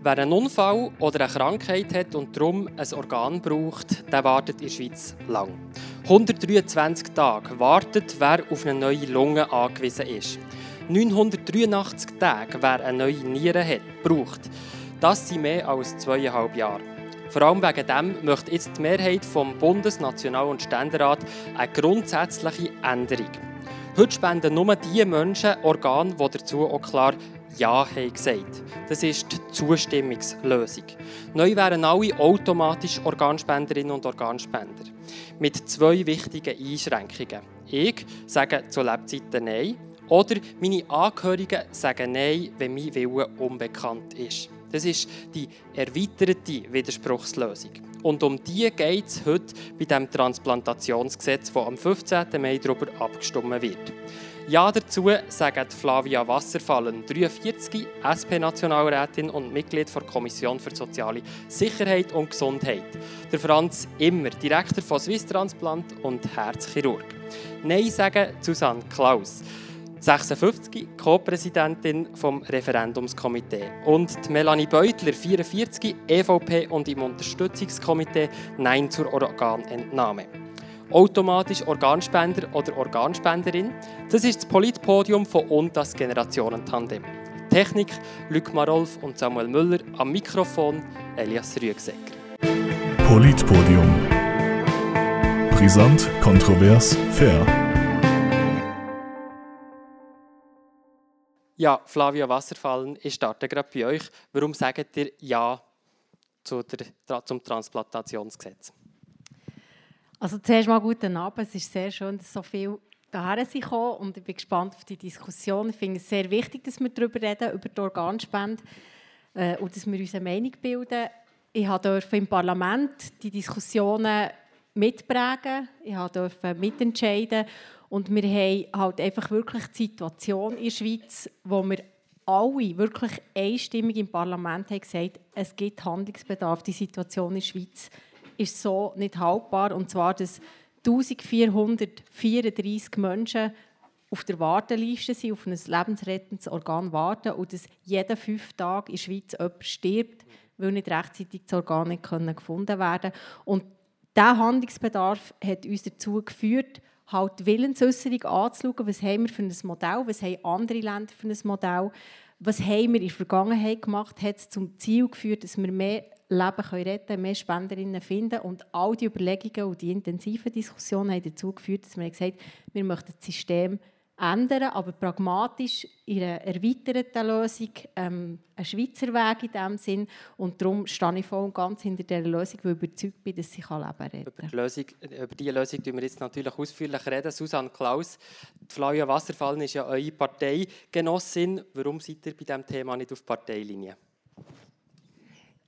Wer einen Unfall oder eine Krankheit hat und darum ein Organ braucht, der wartet in der Schweiz lang. 123 Tage wartet, wer auf eine neue Lunge angewiesen ist. 983 Tage, wer eine neue Niere hat, braucht. Das sind mehr als zweieinhalb Jahre. Vor allem wegen dem möchte jetzt die Mehrheit vom Bundes-, National- und Ständerat eine grundsätzliche Änderung. Heute spenden nur die Menschen Organe, die dazu auch klar Ja haben gesagt. Das ist die Zustimmungslösung. Neu wären alle automatisch Organspenderinnen und Organspender. Mit zwei wichtigen Einschränkungen. Ich sage zu Lebzeiten Nein oder meine Angehörigen sagen Nein, wenn mein Wille unbekannt ist. Das ist die erweiterte Widerspruchslösung. Und um die geht es heute bei dem Transplantationsgesetz, das am 15. Mai darüber abgestimmt wird. Ja dazu sagt Flavia Wasserfallen, 43, SP-Nationalrätin und Mitglied der Kommission für soziale Sicherheit und Gesundheit. Der Franz Immer, Direktor von Swiss Transplant und Herzchirurg. Nein sagen Susanne Klaus. 56, Co-Präsidentin vom Referendumskomitee. Und Melanie Beutler, 44, EVP und im Unterstützungskomitee Nein zur Organentnahme. Automatisch Organspender oder Organspenderin, das ist das Politpodium von und das Generationentandem. Technik Luc Marolf und Samuel Müller, am Mikrofon Elias Rüegsecker. Politpodium. Brisant, kontrovers, fair. Ja, Flavia Wasserfallen, ich starte gerade bei euch. Warum sagt ihr Ja zum Transplantationsgesetz? Also zuerst mal guten Abend. Es ist sehr schön, dass so viel daher sind und ich bin gespannt auf die Diskussion. Ich finde es sehr wichtig, dass wir darüber reden, über die Organspende äh, und dass wir unsere Meinung bilden. Ich durfte im Parlament die Diskussionen mitprägen, ich durfte mitentscheiden und wir haben halt einfach wirklich die Situation in der Schweiz, wo wir alle wirklich einstimmig im Parlament haben gesagt, es gibt Handlungsbedarf. Die Situation in der Schweiz ist so nicht haltbar. Und zwar, dass 1434 Menschen auf der Warteliste sind, auf ein lebensrettendes Organ warten und dass jeden fünf Tage in der Schweiz jemand stirbt, weil nicht rechtzeitig das Organ nicht gefunden werden Und dieser Handlungsbedarf hat uns dazu geführt, halt die Willensäußerung anzuschauen, was haben wir für ein Modell, was haben andere Länder für ein Modell, was haben wir in der Vergangenheit gemacht, hat es zum Ziel geführt, dass wir mehr Leben können retten mehr Spenderinnen finden und all die Überlegungen und die intensiven Diskussionen haben dazu geführt, dass wir gesagt haben, wir möchten das System ändern, aber pragmatisch in einer erweiterten Lösung, ähm, ein Schweizer Weg in diesem Sinn. Und darum stehe ich voll und ganz hinter dieser Lösung, weil ich überzeugt bin, dass sie Leben retten kann. Über, die Lösung, über diese Lösung reden wir jetzt natürlich ausführlich reden. Susanne Klaus, die Flavia Wasserfallen ist ja eure Parteigenossin. Warum seid ihr bei diesem Thema nicht auf Parteilinie?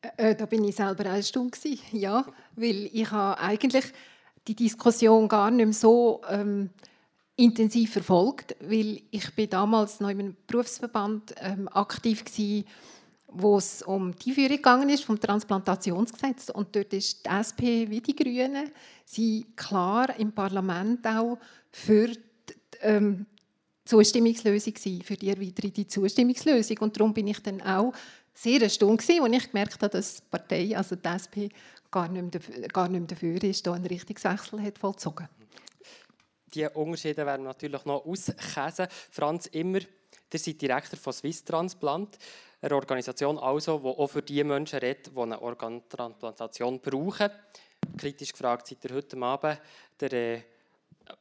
Äh, äh, da bin ich selber eine Stunde ja, weil ich habe eigentlich die Diskussion gar nicht mehr so ähm, intensiv verfolgt, weil ich bin damals noch in einem Berufsverband ähm, aktiv war, wo es um die Führung gegangen ist vom Transplantationsgesetz. Und dort ist die SP wie die Grünen sie klar im Parlament auch für die ähm, Zustimmungslösung gewesen, für die erweiterte Zustimmungslösung. Und darum bin ich dann auch sehr erstaunt als ich gemerkt habe, dass die Partei, also die SP, gar nicht mehr dafür, gar nicht mehr dafür ist, da einen Richtungswechsel hat vollzogen die Unterschiede werden natürlich noch auskäsen. Franz Immer, der seid Direktor von Swiss Transplant, eine Organisation also, die auch für die Menschen redet, die eine Organtransplantation brauchen. Kritisch gefragt seid ihr heute Abend der, äh,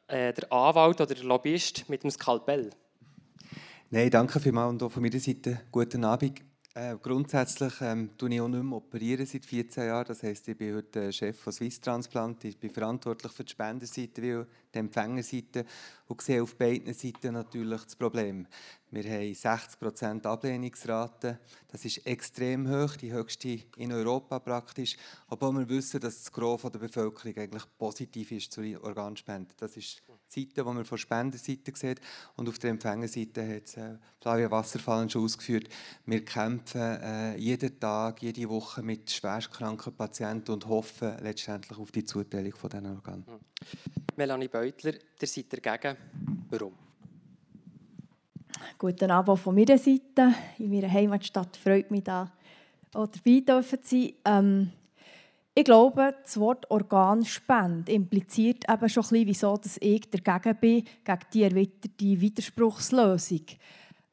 der Anwalt oder der Lobbyist mit dem Skalpell. Nein, danke vielmals und auch von meiner Seite guten Abend. Äh, grundsätzlich ähm, tue ich auch nicht mehr operieren seit 14 Jahren. Das heisst, ich bin heute Chef von Swiss Transplant. Ich bin verantwortlich für die Spenderseite wie die Empfängerseite und sehe auf beiden Seiten natürlich das Problem. Wir haben 60% Ablehnungsrate. Das ist extrem hoch, die höchste in Europa praktisch. Obwohl wir wissen, dass das Gros der Bevölkerung eigentlich positiv ist zur Organspende. Das ist Seite, die man von Spenderseite sieht. Und auf der Empfängerseite hat es äh, Flavia Wasserfallen schon ausgeführt. Wir kämpfen äh, jeden Tag, jede Woche mit schwerstkranken Patienten und hoffen letztendlich auf die Zuteilung von diesen Organen. Melanie Beutler, ihr seid dagegen. Warum? Guten Abend von meiner Seite. In meiner Heimatstadt freut mich da auch dabei dürfen sein. Ähm, ich glaube, das Wort Organspende impliziert eben schon ein bisschen, wieso dass ich dagegen bin, gegen die erweiterte Widerspruchslösung.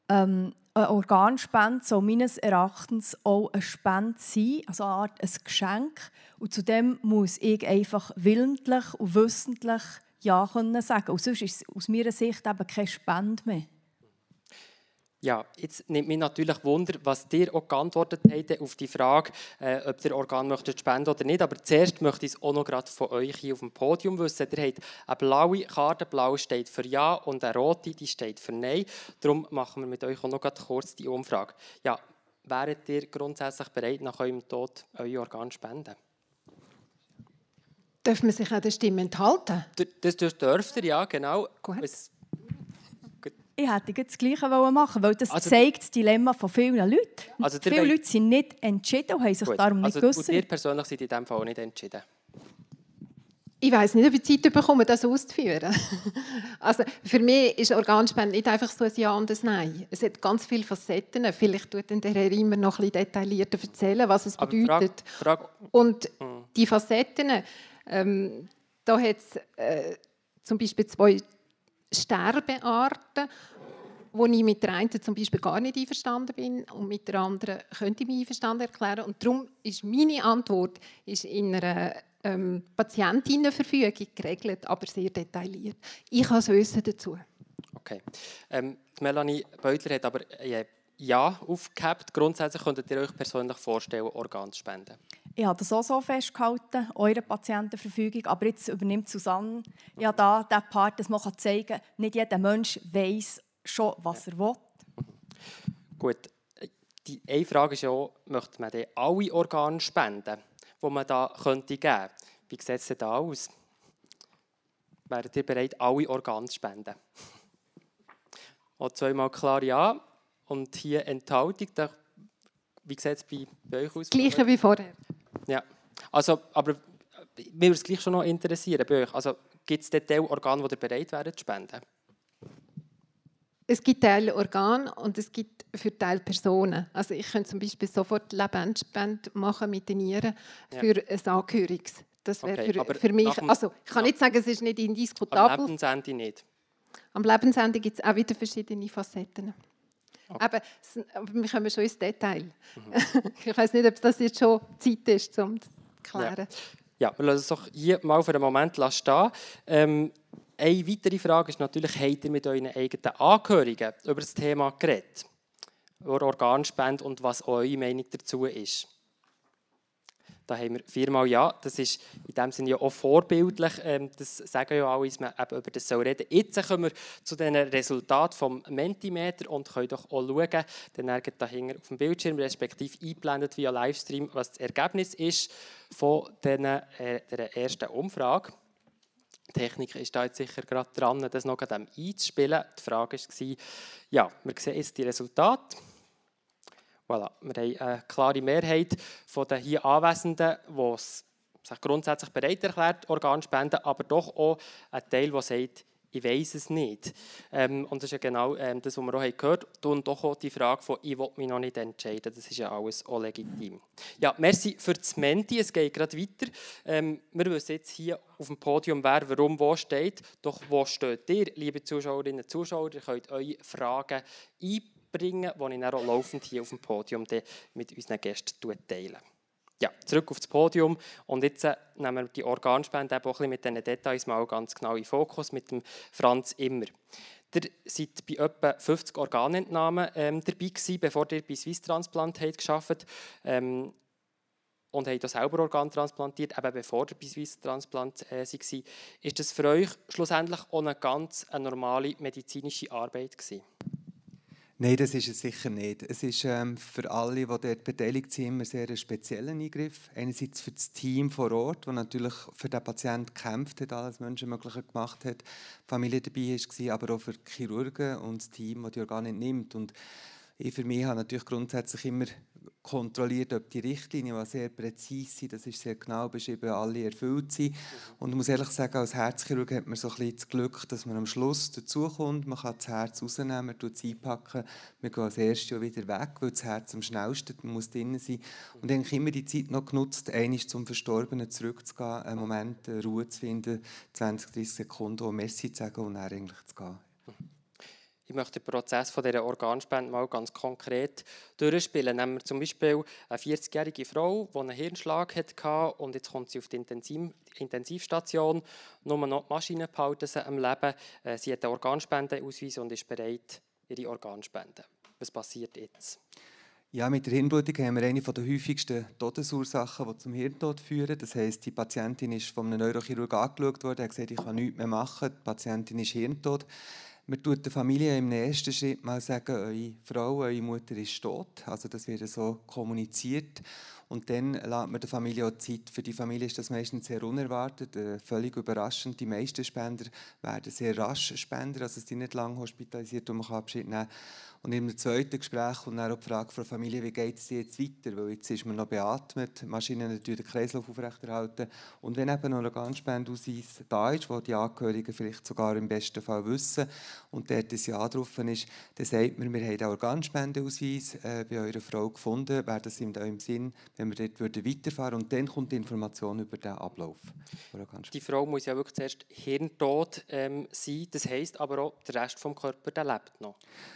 Ähm, eine Organspende soll meines Erachtens auch eine Spende sein, also eine Art ein Geschenk. Und zudem muss ich einfach willentlich und wissentlich Ja können sagen. Und sonst ist es aus meiner Sicht eben keine Spende mehr. Ja, jetzt nimmt mich natürlich Wunder, was ihr auch geantwortet habt auf die Frage, äh, ob ihr Organ möchtet spenden oder nicht. Aber zuerst möchte ich es auch noch gerade von euch hier auf dem Podium wissen. Ihr habt eine blaue Karte, blau steht für Ja und eine rote, die steht für Nein. Darum machen wir mit euch auch noch gerade kurz die Umfrage. Ja, wäret ihr grundsätzlich bereit, nach eurem Tod euer Organ zu spenden? Darf man sich an der Stimme enthalten? Das, das dürft ihr, ja, genau. Gut. Es, Ich hätte das Gleiche machen weil das Also- zeigt das Dilemma von vielen Leuten. Also, Viele wollt- Leute sind nicht entschieden und haben sich gut. darum nicht also, und geäußert. ihr persönlich seid in diesem Fall auch nicht entschieden. Ich weiß nicht, ob ich Zeit bekomme, das auszuführen. also für mich ist Organspende nicht einfach so ein Ja und ein Nein. Es hat ganz viele Facetten. Vielleicht tut der Herr immer noch ein bisschen detaillierter erzählen, was es Aber Frage, bedeutet. die Frage, Und die Facetten, ähm, da hat es äh, zum Beispiel zwei Sterbearten, wo ich mit der einen zum Beispiel gar nicht einverstanden bin und mit der anderen könnte ich mich einverstanden erklären. Und darum ist meine Antwort ist in einer ähm, Patientinnenverfügung geregelt, aber sehr detailliert. Ich habe das Wissen dazu. Okay. Ähm, Melanie Beutler hat aber äh, Ja aufgehabt. Grundsätzlich könntet ihr euch persönlich vorstellen, Organ zu spenden. Ich habe das auch so festgehalten, eure Patientenverfügung. Aber jetzt übernimmt Susanne ja da den Part, dass man zeigen kann, nicht jeder Mensch weiß schon, was er will. Gut. Die eine Frage ist ja auch, möchte man alle Organe spenden, die man da könnte geben? Wie sieht es denn da aus? Wäret ihr bereit, alle Organe zu spenden? Auch zweimal klar Ja. Und hier Enthaltung. Da, wie sieht es bei, euch aus? Gleiche wie vorher. Ja, also, aber äh, mich würde es gleich schon noch interessieren bei euch. Also, gibt es Detailorgane, die ihr bereit wären zu spenden? Es gibt Teilorgane und es gibt für Teilpersonen. Also ich könnte zum Beispiel sofort Lebensspende machen mit den Nieren Ja. für ein Angehöriges. Das wäre Okay, für, für mich, also ich kann nicht sagen, es ist nicht Am indiskutabel. Lebensende nicht. Am Lebensende gibt es auch wieder verschiedene Facetten. Aber, wir kommen schon ins Detail. Mhm. ich weiß nicht, ob das jetzt schon Zeit ist, um zu klären. Ja, wir lassen es doch hier mal für einen Moment stehen. Ähm, eine weitere Frage ist natürlich, habt ihr mit euren eigenen Angehörigen über das Thema geredet? Über Organspende und was eure Meinung dazu ist? Da haben wir viermal Ja. Das ist in dem Sinne ja auch vorbildlich. Ähm, das sagen ja alle, dass man eben über das soll reden Jetzt kommen wir zu den Resultaten vom Mentimeter und können doch auch schauen, dann da hinten auf dem Bildschirm, respektive eingeblendet via Livestream, was das Ergebnis ist von den, äh, der ersten Umfrage. Die Technik ist da jetzt sicher gerade dran, das noch einzuspielen. Die Frage war, ja, wir sehen jetzt die Resultate. Voilà. Wir haben eine klare Mehrheit den hier Anwesenden, die sich grundsätzlich bereit erklärt, Organspenden, aber doch auch ein Teil, der sagt, ich weiß es nicht. Ähm, und das ist ja genau ähm, das, was wir auch gehört haben. Und doch auch die Frage von, ich will mich noch nicht entscheiden. Das ist ja alles auch legitim. Ja, merci für das Menti. Es geht gerade weiter. Ähm, wir wissen jetzt hier auf dem Podium, wer warum wo steht. Doch wo steht ihr, liebe Zuschauerinnen und Zuschauer? Ihr könnt eure Fragen einbringen, die ich dann auch laufend hier auf dem Podium mit unseren Gästen teile. Ja, zurück aufs Podium. Und jetzt äh, nehmen wir die Organspende auch ein bisschen mit diesen Details mal ganz genau in Fokus mit dem Franz Immer. Ihr seid bei etwa 50 Organentnahmen ähm, dabei gewesen, bevor ihr bei Swiss Transplant gearbeitet ähm, und habt auch selber Organ transplantiert, eben bevor ihr bei Swiss Transplant äh, war. Ist das für euch schlussendlich auch eine ganz eine normale medizinische Arbeit gewesen? Nein, das ist es sicher nicht. Es ist ähm, für alle, die dort beteiligt sind, immer sehr ein spezieller Eingriff. Einerseits für das Team vor Ort, das natürlich für den Patienten gekämpft hat, alles Menschenmögliche gemacht hat, die Familie dabei war, aber auch für die Chirurgen und das Team, das die Organe nimmt. Und Ich für mich habe natürlich grundsätzlich immer kontrolliert, ob die Richtlinien, die sehr präzise sind, das ist sehr genau beschrieben, alle erfüllt sind. Und ich muss ehrlich sagen, als Herzchirurg hat man so ein bisschen das Glück, dass man am Schluss dazukommt, man kann das Herz rausnehmen, man tut es einpacken, man geht als erstes wieder weg, weil das Herz am schnellsten muss drin sein. Und ich habe immer die Zeit noch genutzt, einmal zum Verstorbenen zurückzugehen, einen Moment Ruhe zu finden, 20, 30 Sekunden, um Messi zu sagen und dann eigentlich zu gehen. Ich möchte den Prozess von dieser Organspende mal ganz konkret durchspielen. Nehmen wir zum Beispiel eine 40-jährige Frau, die einen Hirnschlag hatte und jetzt kommt sie auf die Intensiv Intensivstation. Nur noch die Maschine behalten sie am Leben. Äh, sie hat einen Organspendeausweis und ist bereit, ihre Organspende. Was passiert jetzt? Ja, mit der Hirnblutung haben wir eine der häufigsten Todesursachen, die zum Hirntod führen. Das heisst, die Patientin ist von einem Neurochirurg angeschaut worden, hat gesagt, ich kann nichts mehr machen, die Patientin ist hirntot. Man tut der Familie im nächsten Schritt mal sagen, eure Frau, eure Mutter ist tot. Also das wird so kommuniziert. Und dann lässt man der Familie auch Zeit. Für die Familie ist das meistens sehr unerwartet, äh, völlig überraschend. Die meisten Spender werden sehr rasch Spender, also sind nicht lange hospitalisiert und man kann Abschied nehmen. Und im zweiten Gespräch kommt dann auch die Frage von der Familie, wie geht es jetzt weiter? Weil jetzt ist man noch beatmet, Maschinen den Kreislauf aufrechterhalten. Und wenn eben noch ein Organspendeausweis da ist, wo die Angehörigen vielleicht sogar im besten Fall wissen und dort ein Ja drauf ist, dann sagt man, wir haben den Organspendeausweis äh, bei eurer Frau gefunden, wäre das in eurem Sinn, wenn wir dort würden weiterfahren und dann kommt die Information über den Ablauf. Die Frau muss ja wirklich zuerst hirntot ähm, sein, das heisst aber auch, der Rest des Körpers der lebt noch.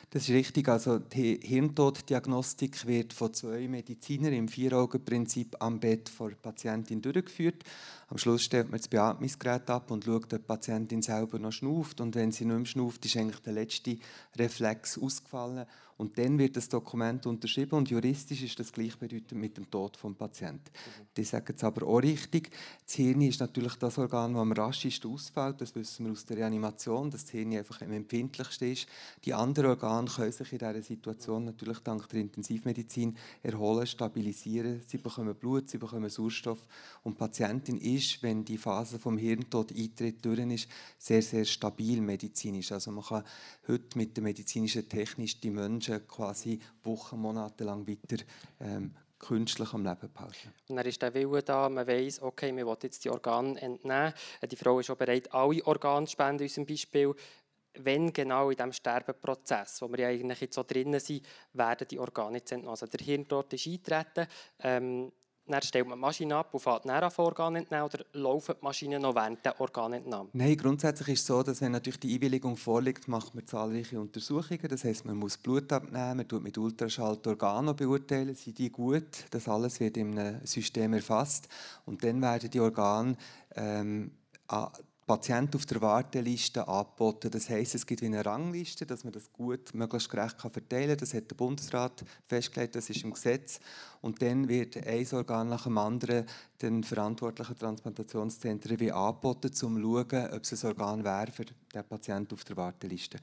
Das ist richtig, also die Hirntoddiagnostik wird von zwei Medizinern im Vier-Augen-Prinzip am Bett der Patientin durchgeführt. Am Schluss stellt man das Beatmungsgerät ab und schaut, ob die Patientin selber noch schnauft. Und wenn sie nicht mehr schnauft, ist eigentlich der letzte Reflex ausgefallen. Und dann wird das Dokument unterschrieben und juristisch ist das gleichbedeutend mit dem Tod des Patienten. Mhm. Die sagen es aber auch richtig. Das Hirn ist natürlich das Organ, das am raschesten ausfällt. Das wissen wir aus der Reanimation, dass das Hirn einfach am empfindlichsten ist. Die anderen Organe können sich in dieser Situation natürlich dank der Intensivmedizin erholen, stabilisieren. Sie bekommen Blut, sie bekommen Sauerstoff. Und die Patientin ist, wenn die Phase vom Hirntod eintritt, durch ist, sehr, sehr stabil medizinisch. Also man kann heute mit der medizinischen Technik die Menschen quasi Wochen, Monate lang weiter ähm, künstlich am Leben behalten. Und dann ist der Wille da, man weiß, okay, man will jetzt die Organe entnehmen. Die Frau ist auch bereit, alle Organe zu spenden, in unserem Beispiel. Wenn genau in diesem Sterbeprozess, wo wir ja eigentlich jetzt so drinnen sind, werden die Organe jetzt entnommen. Also der Hirntod ist eintreten. Ähm, dann stellt man die Maschine ab und fährt dann an Organ entnehmen oder laufen die Maschinen noch während der Organentnahme? Nein, grundsätzlich ist es so, dass wenn natürlich die Einwilligung vorliegt, macht man zahlreiche Untersuchungen. Das heißt, man muss Blut abnehmen, man tut mit Ultraschall die Organe beurteilen, sind die gut. Das alles wird in einem System erfasst und dann werden die Organe ähm, Patienten auf der Warteliste angeboten. Das heißt, es gibt eine Rangliste, dass man das gut, möglichst gerecht kann verteilen kann. Das hat der Bundesrat festgelegt, das ist im Gesetz. Und dann wird ein Organ nach dem anderen den verantwortlichen Transplantationszentren wie angeboten, um zu schauen, ob es ein Organ wäre für den Patienten auf der Warteliste.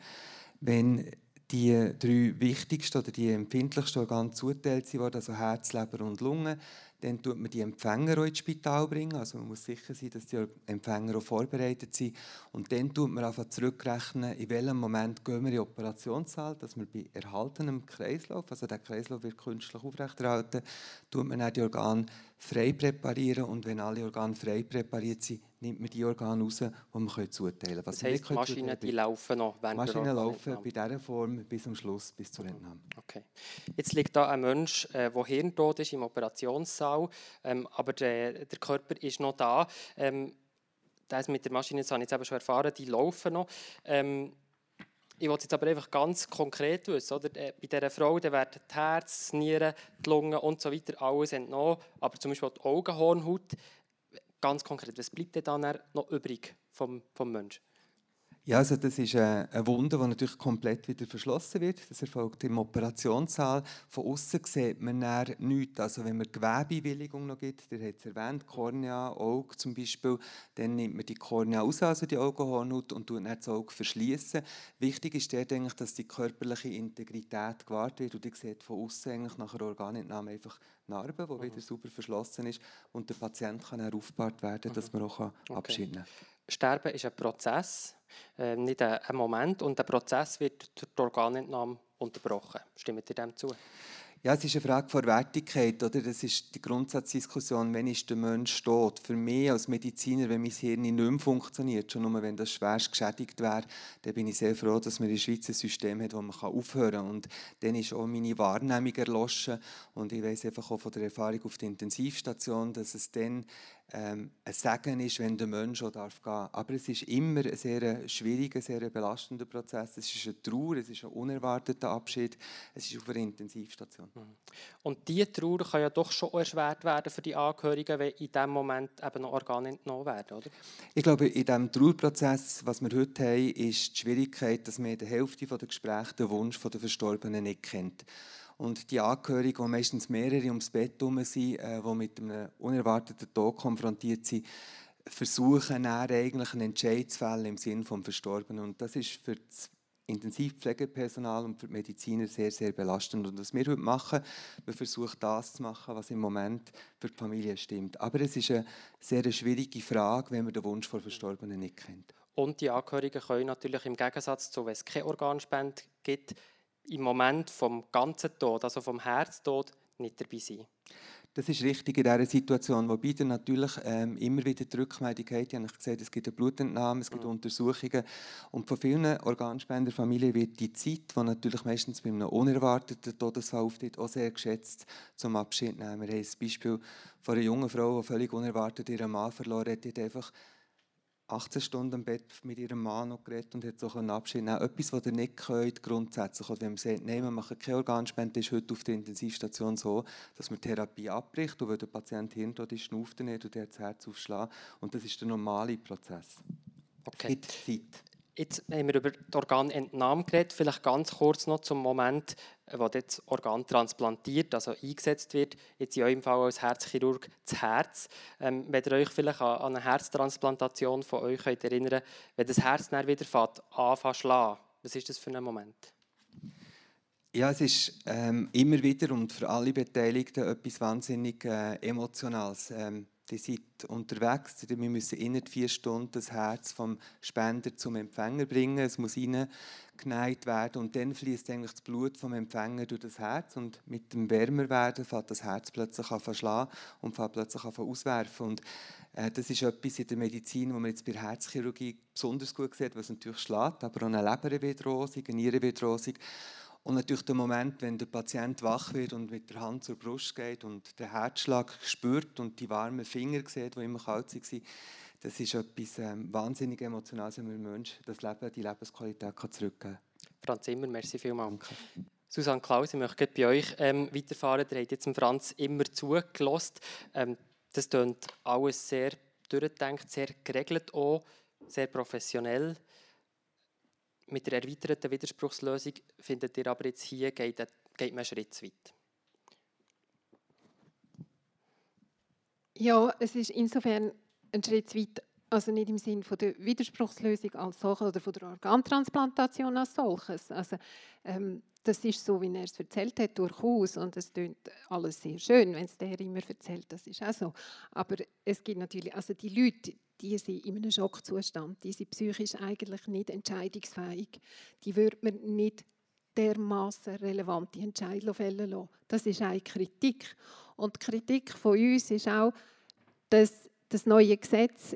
Wenn die drei wichtigsten oder die empfindlichsten Organe zuteilt wurden, also Herz, Leber und Lunge, dann tut man die Empfänger auch ins Spital bringen. Also man muss sicher sein, dass die Empfänger auch vorbereitet sind. Und dann tut man einfach zurückrechnen, in welchem Moment gehen wir in die Operationssaal, dass wir bei erhaltenem Kreislauf, also der Kreislauf wird künstlich aufrechterhalten, tut man dann die Organe frei präparieren und wenn alle Organe frei präpariert sind, nimmt man die Organe raus, die man zuteilen kann. das heisst, die Maschinen die laufen noch während Maschinen laufen bei dieser Form bis zum Schluss, bis zur Entnahme. Okay. Jetzt liegt da ein Mensch, der äh, hirntot ist im Operationssaal, ähm, aber der, der, Körper ist noch da. Ähm, das mit der Maschine, das habe ich jetzt eben schon erfahren, die laufen noch. Ähm, ich wollte jetzt aber einfach ganz konkret wissen, oder? Äh, bei dieser Frau da werden das Herz, das Nieren, die Lunge und so weiter alles entnommen, aber zum Beispiel die Augenhornhaut, ganz konkret, was bleibt denn dann noch übrig vom, vom Menschen? Ja, also das ist eine Wunde, die natürlich komplett wieder verschlossen wird. Das erfolgt im Operationssaal. Von außen sieht man nichts. Also wenn man Gewebewilligung noch gibt, der hat es erwähnt, Kornea, Auge zum Beispiel, dann nimmt man die Kornea aus, also die Augenhornhaut, und tut dann das Auge verschließen. Wichtig ist dort eigentlich, dass die körperliche Integrität gewahrt wird. Und ihr seht von außen eigentlich nach einer Organentnahme einfach Narbe, die mhm. wieder super verschlossen ist. Und der Patient kann dann aufgebaut werden, dass mhm. man auch Abschied nehmen kann. Sterben ist ein Prozess, äh, nicht ein, Moment. Und der Prozess wird durch die Organentnahme unterbrochen. Stimmt ihr dem zu? Ja, es ist eine Frage von Wertigkeit, oder? Das ist die Grundsatzdiskussion, wenn ist der Mensch tot. Für mich als Mediziner, wenn mein Hirn nicht mehr funktioniert, schon nur wenn das schwerst geschädigt wäre, dann bin ich sehr froh, dass wir in der Schweiz ein System hat, wo man aufhören kann. Und dann ist auch meine Wahrnehmung erloschen. Und ich weiß einfach auch von der Erfahrung auf der Intensivstation, dass es dann ähm, ein Segen ist, wenn der Mensch auch darf gehen darf. Aber es ist immer ein sehr schwieriger, sehr belastender Prozess. Es ist eine Trauer, es ist ein unerwarteter Abschied, es ist auf einer Intensivstation. Mhm. Und diese Trauer kann ja doch schon erschwert werden für die Angehörigen, wenn in diesem Moment eben noch Organe entnommen werden, oder? Ich glaube, in diesem Trauerprozess, was wir heute haben, ist die Schwierigkeit, dass man in der Hälfte der Gespräche den Wunsch der Verstorbenen nicht kennt. Und die Angehörigen, die meistens mehrere ums Bett herum sind, äh, die mit einem unerwarteten Tod konfrontiert sind, versuchen dann eigentlich einen Entscheid zu fällen im Sinne des Verstorbenen. Und das ist für das Intensivpflegepersonal und für die Mediziner sehr, sehr belastend. Und was wir heute machen, wir versuchen das zu machen, was im Moment für die Familie stimmt. Aber es ist eine sehr schwierige Frage, wenn man den Wunsch der Verstorbenen nicht kennt. Und die Angehörigen können natürlich im Gegensatz zu, wenn es keine Organspende gibt, im Moment vom ganzen Tod, also vom Herztod, nicht dabei sein. Das ist richtig in dieser Situation, wobei dann natürlich ähm, immer wieder die Rückmeldung hat. Ich habe gesagt, es gibt eine Blutentnahme, es gibt mhm. Untersuchungen. Und von vielen Organspenderfamilien wird die Zeit, die natürlich meistens bei einem unerwarteten Todesfall auftritt, auch sehr geschätzt zum Abschied nehmen. Wir haben ein Beispiel von einer jungen Frau, die völlig unerwartet ihren Mann verloren hat. Die hat einfach 18 Stunden im Bett mit ihrem Mann noch geredet und hat so einen Abschied nehmen Etwas, was ihr nicht könnt, grundsätzlich. Oder wenn man sagt, nein, wir machen keine Organspende, ist heute auf der Intensivstation so, dass man Therapie abbricht und wenn der Patient hirntod ist, schnauft er nicht und hat das Herz aufschlagen. Und das ist der normale Prozess. Okay. Gibt Zeit. Jetzt haben wir über die Organentnahme geredet. Vielleicht ganz kurz noch zum Moment, wo das Organ transplantiert, also eingesetzt wird. Jetzt in eurem Fall als Herzchirurg das Herz. Ähm, wenn ihr euch vielleicht an, eine Herztransplantation von euch könnt erinnern wenn das Herz dann wieder fährt, anfängt zu schlagen, was ist das für ein Moment? Ja, es ist ähm, immer wieder und für alle Beteiligten etwas wahnsinnig äh, Emotionales. Ähm, die sind unterwegs. Wir müssen innerhalb vier Stunden das Herz vom Spender zum Empfänger bringen. Es muss hineingeneigt werden und dann fließt eigentlich das Blut vom Empfänger durch das Herz und mit dem Wärmerwerden fängt das Herz plötzlich an verschlagen und fängt plötzlich an auswerfen. Und äh, das ist etwas in der Medizin, wo man jetzt bei der Herzchirurgie besonders gut sieht, was natürlich schlägt, aber auch eine Leber wird rosig, eine Niere wird rosig. Und natürlich der Moment, wenn der Patient wach wird und mit der Hand zur Brust geht und den Herzschlag spürt und die warmen Finger sieht, die immer kalt waren, das ist etwas ähm, wahnsinnig Emotionales, wenn man Mensch das Leben, die Lebensqualität kann zurückgeben kann. Franz Zimmer, merci vielmals. Danke. Susanne Klaus, ich möchte bei euch ähm, weiterfahren. Ihr habt jetzt dem Franz immer zugelassen. Ähm, das klingt alles sehr durchdenkt, sehr geregelt auch, sehr professionell mit der erweiterten Widerspruchslösung findet ihr aber jetzt hier, geht, geht man einen Schritt zu weit. Ja, es ist insofern ein Schritt zu weit, also nicht im Sinne der Widerspruchslösung als solches oder von der Organtransplantation als solches. Also, ähm, das ist so, wie er es erzählt hat, durchaus. Und es klingt alles sehr schön, wenn es der immer erzählt. Das ist auch so. Aber es gibt natürlich, also die Leute, die sind in einem Schockzustand, die sind psychisch eigentlich nicht entscheidungsfähig. Die würde man nicht dermaßen relevante Entscheidungen fällen lassen. Das ist eine Kritik. Und die Kritik von uns ist auch, dass das neue Gesetz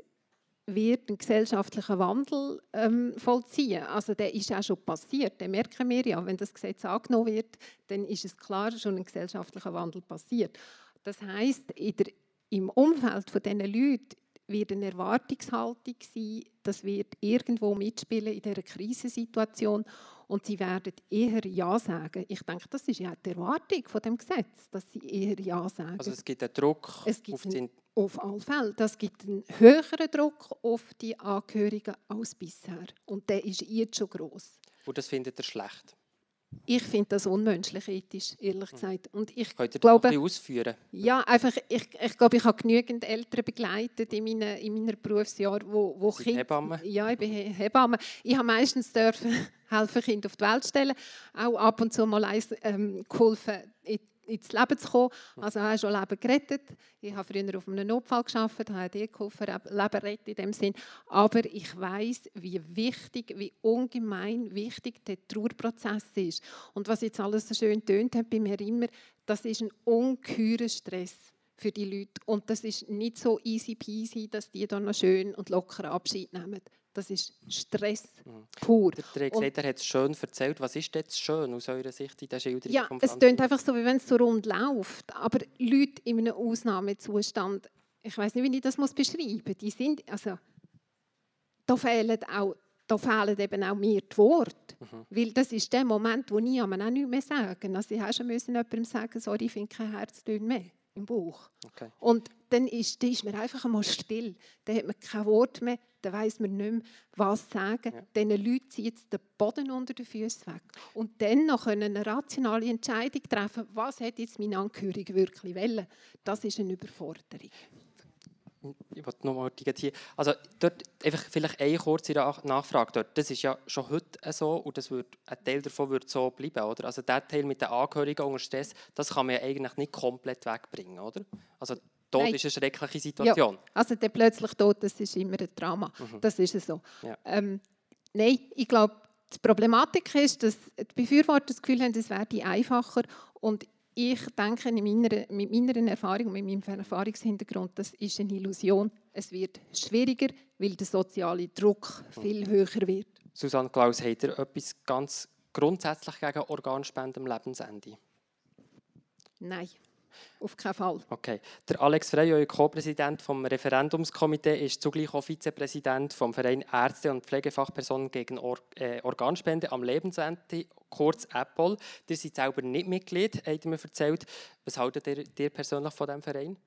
wird einen gesellschaftlichen Wandel ähm, vollziehen. Also der ist auch schon passiert. Den merken wir ja, wenn das Gesetz angenommen wird, dann ist es klar schon ein gesellschaftlicher Wandel passiert. Das heißt, im Umfeld von diesen Leuten wird eine Erwartungshaltung sein, das wird irgendwo mitspielen in dieser Krisensituation und sie werden eher Ja sagen. Ich denke, das ist ja die Erwartung von dem Gesetz, dass sie eher Ja sagen. Also es gibt einen Druck es gibt auf den... Auf alle Fälle. Das gibt einen höheren Druck auf die Angehörigen als bisher. Und der ist jetzt schon groß. Und das findet ihr schlecht? Ich finde das unmenschlich ethisch, ehrlich hm. gesagt. Und ich Könnt ihr glaube, das ausführen? Ja, einfach, ich, ich glaube, ich habe genügend Eltern begleitet in meinen, in meinen Berufsjahren, wo, wo Kinder... Hebamme? Ja, ich bin Hebamme. Ich habe meistens dürfen helfen, Kinder auf die Welt stellen. Auch ab und zu mal eins, ähm, geholfen, ins Leben zu kommen. Also ich habe schon Leben gerettet. Ich habe früher auf einem Notfall gearbeitet, habe dir geholfen, Leben retten in dem Sinn. Aber ich weiß, wie wichtig, wie ungemein wichtig der Trauerprozess ist. Und was jetzt alles so schön tönt hat bei mir immer, das ist ein ungeheurer Stress für die Leute. Und das ist nicht so easy peasy, dass die dann noch schön und locker Abschied nehmen. Das ist Stress mhm. pur. Der gesagt, er hat es schön erzählt. Was ist jetzt schön aus eurer Sicht in der Schilderung? Ja, es klingt einfach so, wie wenn es so rund läuft. Aber Leute in einem Ausnahmezustand, ich weiß nicht, wie ich das muss beschreiben muss, die sind, also, da fehlen auch da fehlen eben auch mir die Worte. Mhm. Weil das ist der Moment, wo ich auch nicht mehr sagen Also ich musste schon jemandem sagen, sorry, ich finde kein Herztöne mehr im Buch. Okay. Und dann ist, dann ist man einfach einmal still. Dann hat man kein Wort mehr, dann weiß man nicht mehr, was sagen. Ja. Diesen Leuten zieht jetzt den Boden unter den Füßen weg. Und dann noch eine rationale Entscheidung treffen, was hat jetzt mein Angehörige wirklich wollen. Das ist eine Überforderung ich wollte nochmal hier, also dort einfach vielleicht eine kurze Nachfrage dort. Das ist ja schon heute so und das wird, ein Teil davon wird so bleiben, oder? Also der Teil mit den Angehörigen unter Stress, das kann man ja eigentlich nicht komplett wegbringen, oder? Also Tod Nein. ist eine schreckliche Situation. Ja, also der plötzlich Tod, das ist immer ein Drama. Mhm. Das ist so. Ja. Ähm, Nein, ich glaube, die Problematik ist, dass die Befürworter das Gefühl haben, es werde einfacher und ich denke, meiner, mit meiner Erfahrung, mit meinem Erfahrungshintergrund, das ist eine Illusion. Es wird schwieriger, weil der soziale Druck viel höher wird. Susanne Klaus, hat ihr etwas ganz grundsätzlich gegen Organspenden am Lebensende? Nein. Auf keinen Fall. Okay. Der Alex Frey, euer Co-Präsident vom Referendumskomitee, ist zugleich auch Vizepräsident vom Verein Ärzte und Pflegefachpersonen gegen Or äh, Organspende am Lebensende, kurz Apple. Ihr seid selber nicht Mitglied, habt ihr mir erzählt. Was haltet ihr, ihr persönlich von diesem Verein?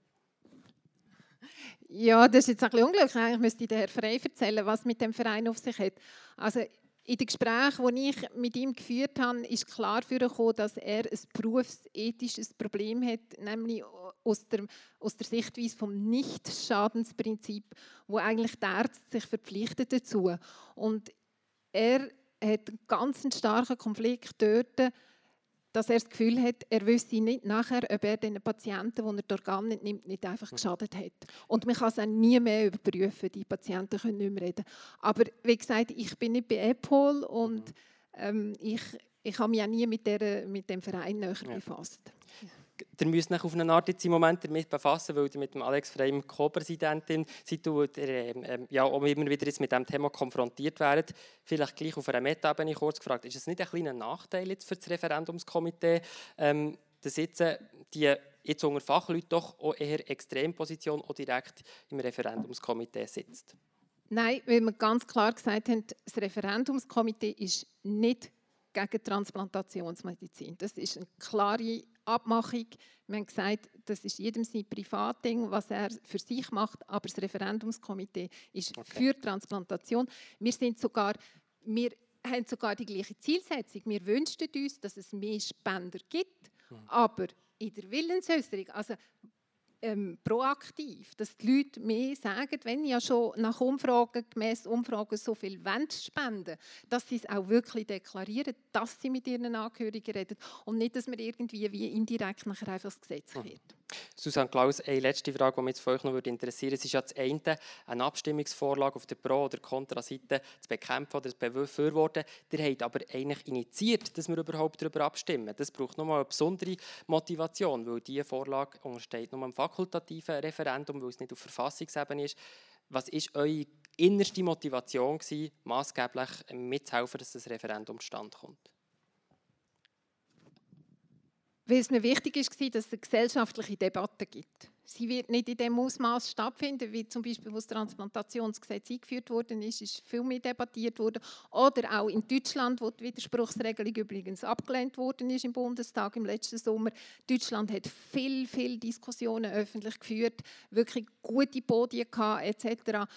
Ja, das ist jetzt ein bisschen unglücklich. Eigentlich müsste der Herr Frey erzählen, was mit dem Verein auf sich hat. Also in den Gesprächen, die ich mit ihm geführt habe, ist klar gekommen, dass er ein berufsethisches Problem hat, nämlich aus der, aus der Sichtweise vom Nicht-Schadensprinzip, wo eigentlich der Arzt sich verpflichtet dazu. Und er hat einen ganz starken Konflikt dort, dass er das Gefühl hat, er wüsste nicht nachher, ob er den Patienten, die er die Organe nicht nimmt, nicht einfach geschadet hat. Und man kann es auch nie mehr überprüfen, die Patienten können nicht mehr reden. Aber wie gesagt, ich bin nicht bei Apple und ähm, ich, ich habe mich auch nie mit, der, mit dem Verein näher ja. Ihr müsst euch auf eine Art jetzt im Moment damit befassen, weil ihr mit dem Alex Freim Co-Präsidentin seid und ähm, ähm, ja, auch immer wieder jetzt mit diesem Thema konfrontiert werdet. Vielleicht gleich auf einer Meta-Ebene kurz gefragt, ist es nicht ein kleiner Nachteil jetzt für das Referendumskomitee, ähm, dass jetzt äh, die jetzt unter Fachleuten doch auch eher Extremposition auch direkt im Referendumskomitee sitzt? Nein, weil wir ganz klar gesagt haben, das Referendumskomitee ist nicht gegen Transplantationsmedizin. Das ist eine klare Abmachung. Wir haben gesagt, das ist jedem sein Privatding, was er für sich macht, aber das Referendumskomitee ist okay. für Transplantation. Wir sind sogar, wir haben sogar die gleiche Zielsetzung. Wir wünschen uns, dass es mehr Spender gibt, mhm. aber in der Willensäußerung, also ähm, proaktiv, dass die Leute mehr sagen, wenn ja schon nach Umfragen, gemäß Umfragen so viel Wend spenden, dass sie es auch wirklich deklarieren, dass sie mit ihren Angehörigen reden und nicht, dass man irgendwie wie indirekt nachher einfach das Gesetz hm. wird. Susanne Klaus, eine letzte Frage, die mich von euch noch interessieren würde. Es ist ja das eine, eine Abstimmungsvorlage auf der Pro- oder Kontraseite zu bekämpfen oder zu befürworten. Ihr habt aber eigentlich initiiert, dass wir überhaupt darüber abstimmen. Das braucht nochmal eine besondere Motivation, weil diese Vorlage untersteht nur einem fakultativen Referendum, weil es nicht auf Verfassungsebene ist. Was war eure innerste Motivation, maßgeblich mitzuhelfen, dass das Referendum zustande kommt? Weil es mir wichtig ist, dass es eine gesellschaftliche Debatte gibt. Sie wird nicht in dem Ausmaß stattfinden, wie zum Beispiel, wo das Transplantationsgesetz eingeführt worden ist, ist viel mehr debattiert worden. Oder auch in Deutschland, wo die Widerspruchsregelung übrigens abgelehnt worden ist im Bundestag im letzten Sommer. Deutschland hat viel, viel Diskussionen öffentlich geführt, wirklich gute Podien gehabt, etc.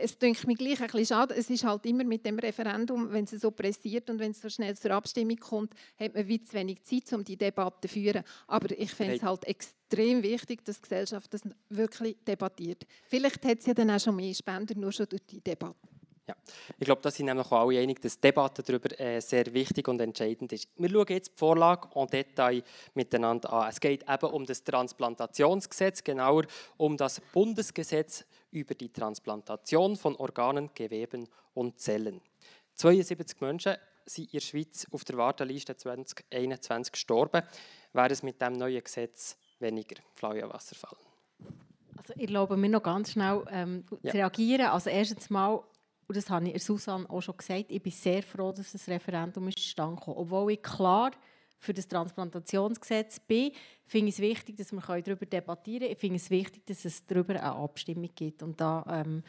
es denke mir gleich ein bisschen schade. Es ist halt immer mit dem Referendum, wenn es so pressiert und wenn es so schnell zur Abstimmung kommt, hat man wie zu wenig Zeit, um die Debatte zu führen. Aber ich finde es halt extrem wichtig, dass die Gesellschaft das wirklich debattiert. Vielleicht hat es ja dann auch schon mehr Spender, nur schon durch die Debatte. Ja, ich glaube, da sind nämlich auch alle einig, dass die Debatte darüber äh, sehr wichtig und entscheidend ist. Wir schauen jetzt die Vorlage en Detail miteinander an. Es geht eben um das Transplantationsgesetz, genauer um das Bundesgesetz über die Transplantation von Organen, Geweben und Zellen. 72 Menschen sind in der Schweiz auf der Warteliste 2021 gestorben. Wäre es mit dem neuen Gesetz weniger? Flavia Wasserfall. Also ich glaube, mir noch ganz schnell ähm, ja. zu reagieren. Also erstens mal, und das habe ich Susanne auch schon gesagt, ich bin sehr froh, dass das Referendum zustande kam. Obwohl ich klar für das Transplantationsgesetz bin, finde ich es wichtig, dass wir darüber debattieren können. Ich finde es wichtig, dass es darüber eine Abstimmung gibt. Und da ähm,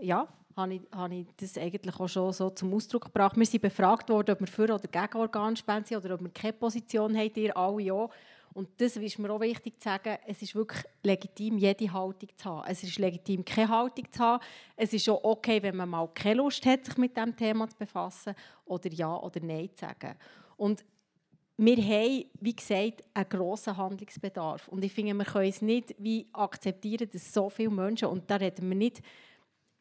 ja, habe ich, habe ich das eigentlich auch schon so zum Ausdruck gebracht. Wir sind befragt worden, ob wir für oder gegen Organspenden sind oder ob wir keine Position haben, ihr alle ja. Und das ist mir auch wichtig zu sagen, es ist wirklich legitim, jede Haltung zu haben. Es ist legitim, keine Haltung zu haben. Es ist auch okay, wenn man mal keine Lust hat, sich mit diesem Thema zu befassen oder Ja oder Nein zu sagen. Und wir haben, wie gesagt, einen grossen Handlungsbedarf. Und ich finde, wir können es nicht wie akzeptieren, dass so viele Menschen, und da reden wir nicht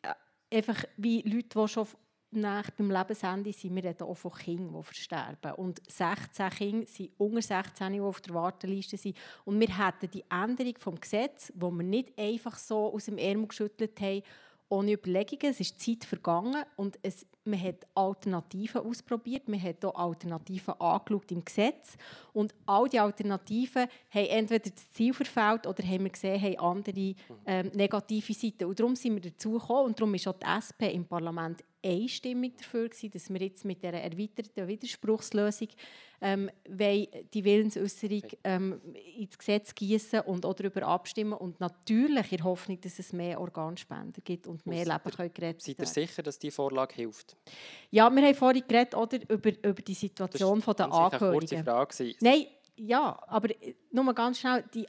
äh, einfach wie Leute, die schon nach beim Lebensende sind wir reden auch von Kindern, die versterben. Und 16 Kinder sind unter 16, die auf der Warteliste sind. Und wir hätten die Änderung des Gesetzes, die wir nicht einfach so aus dem Ärmel geschüttelt haben, ohne Überlegungen. Es ist Zeit vergangen und es, man hat Alternativen ausprobiert. Man hat auch Alternativen angeschaut im Gesetz. Und all die Alternativen haben entweder das Ziel verfehlt oder haben wir gesehen, haben andere ähm, negative Seiten. Und darum sind wir dazu gekommen und darum ist auch die SP im Parlament einstimmig dafür gewesen, dass wir jetzt mit dieser erweiterten Widerspruchslösung ähm, die Willensäußerung ähm, ins Gesetz gießen und auch darüber abstimmen und natürlich in der Hoffnung, dass es mehr Organspender gibt und mehr Leben können gerettet werden. Seid ihr sicher, dass diese Vorlage hilft? Ja, wir haben vorhin geredet oder, über, über die Situation das der Angehörigen. Das war eine kurze Frage. Nein, ja, aber äh, nur ganz schnell, die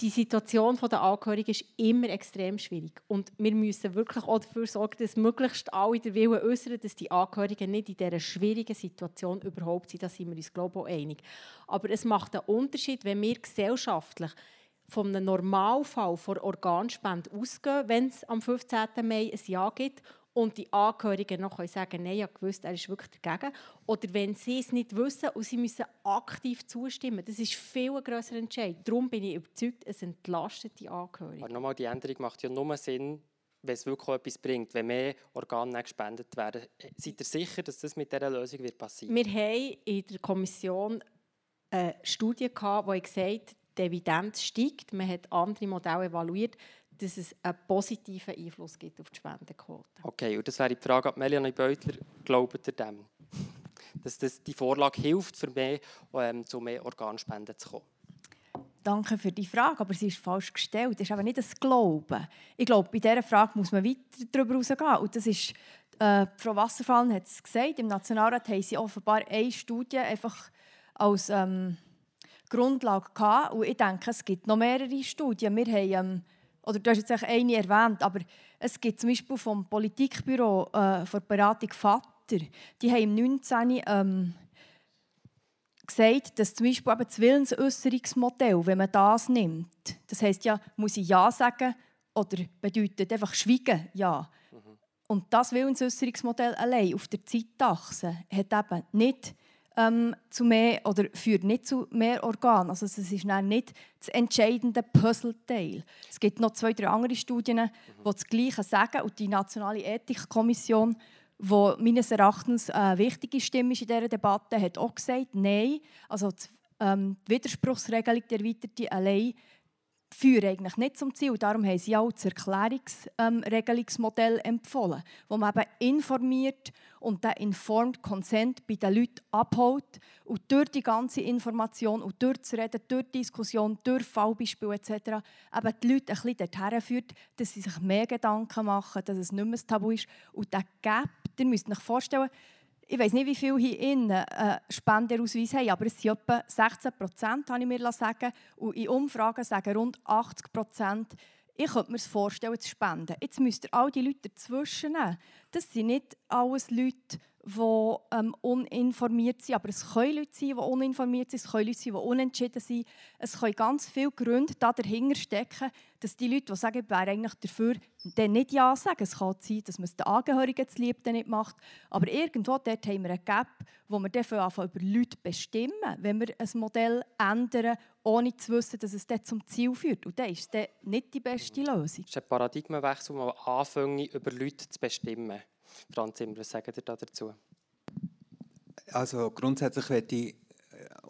die Situation der Angehörigen ist immer extrem schwierig. Und wir müssen wirklich auch dafür sorgen, dass möglichst alle den Willen äußern, dass die Angehörigen nicht in dieser schwierigen Situation überhaupt sind. Da sind wir uns, ich, einig. Aber es macht einen Unterschied, wenn wir gesellschaftlich von einem Normalfall vor Organspende ausgehen, wenn es am 15. Mai ein Ja gibt und die Angehörigen noch sagen nein, ich gewusst, er ist wirklich dagegen. Oder wenn sie es nicht wissen und sie müssen aktiv zustimmen. Das ist viel ein grösser Entscheid. Darum bin ich überzeugt, es entlastet die Angehörigen. Aber nochmal, die Änderung macht ja nur Sinn, wenn es wirklich etwas bringt, wenn mehr Organe gespendet werden. Seid ihr sicher, dass das mit dieser Lösung wird passieren Wir haben in der Kommission eine Studie, gehabt, die gesagt hat, die Evidenz steigt. Man hat andere Modelle evaluiert dass es einen positiven Einfluss gibt auf die Spendenquote. Okay, und das wäre die Frage an Melanie Beutler. Glaubt ihr dem? Dass das die Vorlage hilft, für mehr, ähm, zu mehr Organspenden zu kommen? Danke für die Frage, aber sie ist falsch gestellt. Das ist aber nicht das Glauben. Ich glaube, bei dieser Frage muss man weiter darüber hinausgehen. Und das ist, äh, Frau Wasserfallen hat es gesagt, im Nationalrat haben sie offenbar eine Studie einfach als ähm, Grundlage gehabt. Und ich denke, es gibt noch mehrere Studien. Wir haben ähm, oder du hast jetzt eine erwähnt, aber es gibt zum Beispiel vom Politikbüro äh, für Beratung Vater, die haben im 19. Ähm, gesagt, dass zum Beispiel eben das Willensäußerungsmodell, wenn man das nimmt, das heißt ja, muss ich Ja sagen oder bedeutet einfach Schweigen Ja. Mhm. Und das Willensäußerungsmodell allein auf der Zeitachse hat eben nicht ähm, zu mehr oder führt nicht zu mehr Organen. Also es ist nicht das entscheidende Puzzleteil. Es gibt noch zwei, drei andere Studien, die das Gleiche sagen und die Nationale Ethikkommission, wo meines Erachtens eine wichtige Stimme ist in dieser Debatte, hat auch gesagt, nein, also die, ähm, die Widerspruchsregelung der erweiterte allein führen eigentlich nicht zum Ziel. Darum haben sie auch das Erklärungsregelungsmodell ähm, empfohlen, wo man eben informiert und den Informed Consent bei den Leuten abholt und durch die ganze Information und durch das Reden, durch die Diskussion, durch Fallbeispiele etc. eben die Leute ein bisschen dorthin führt, dass sie sich mehr Gedanken machen, dass es nicht mehr ein Tabu ist. Und der Gap, ihr müsst euch vorstellen, ich weiß nicht, wie viele hier innen äh, Spenderausweis haben, aber es sind etwa 16 Prozent, habe ich mir sagen Und in Umfragen sagen rund 80 Prozent, ich könnte mir vorstellen, zu spenden. Jetzt müsst ihr all die Leute dazwischen nehmen. Das sind nicht alles Leute, die ähm, uninformiert sind, aber es können Leute sein, die uninformiert sind, es können Leute sein, die unentschieden sind. Es können ganz viele Gründe dahinter stecken, dass die Leute, die sagen, ich wäre eigentlich dafür, dann nicht Ja sagen. Es kann sein, dass man es den Angehörigen zu lieb nicht macht, aber irgendwo dort haben wir einen Gap, wo wir dafür anfangen, über Leute bestimmen, wenn wir ein Modell ändern, ohne zu wissen, dass es dann zum Ziel führt. Und das ist dann nicht die beste Lösung. Das ist ein Paradigmenwechsel, wo man anfangen, über Leute zu bestimmen. Franz Zimmer, was sagt ihr dazu? Also grundsätzlich werde ich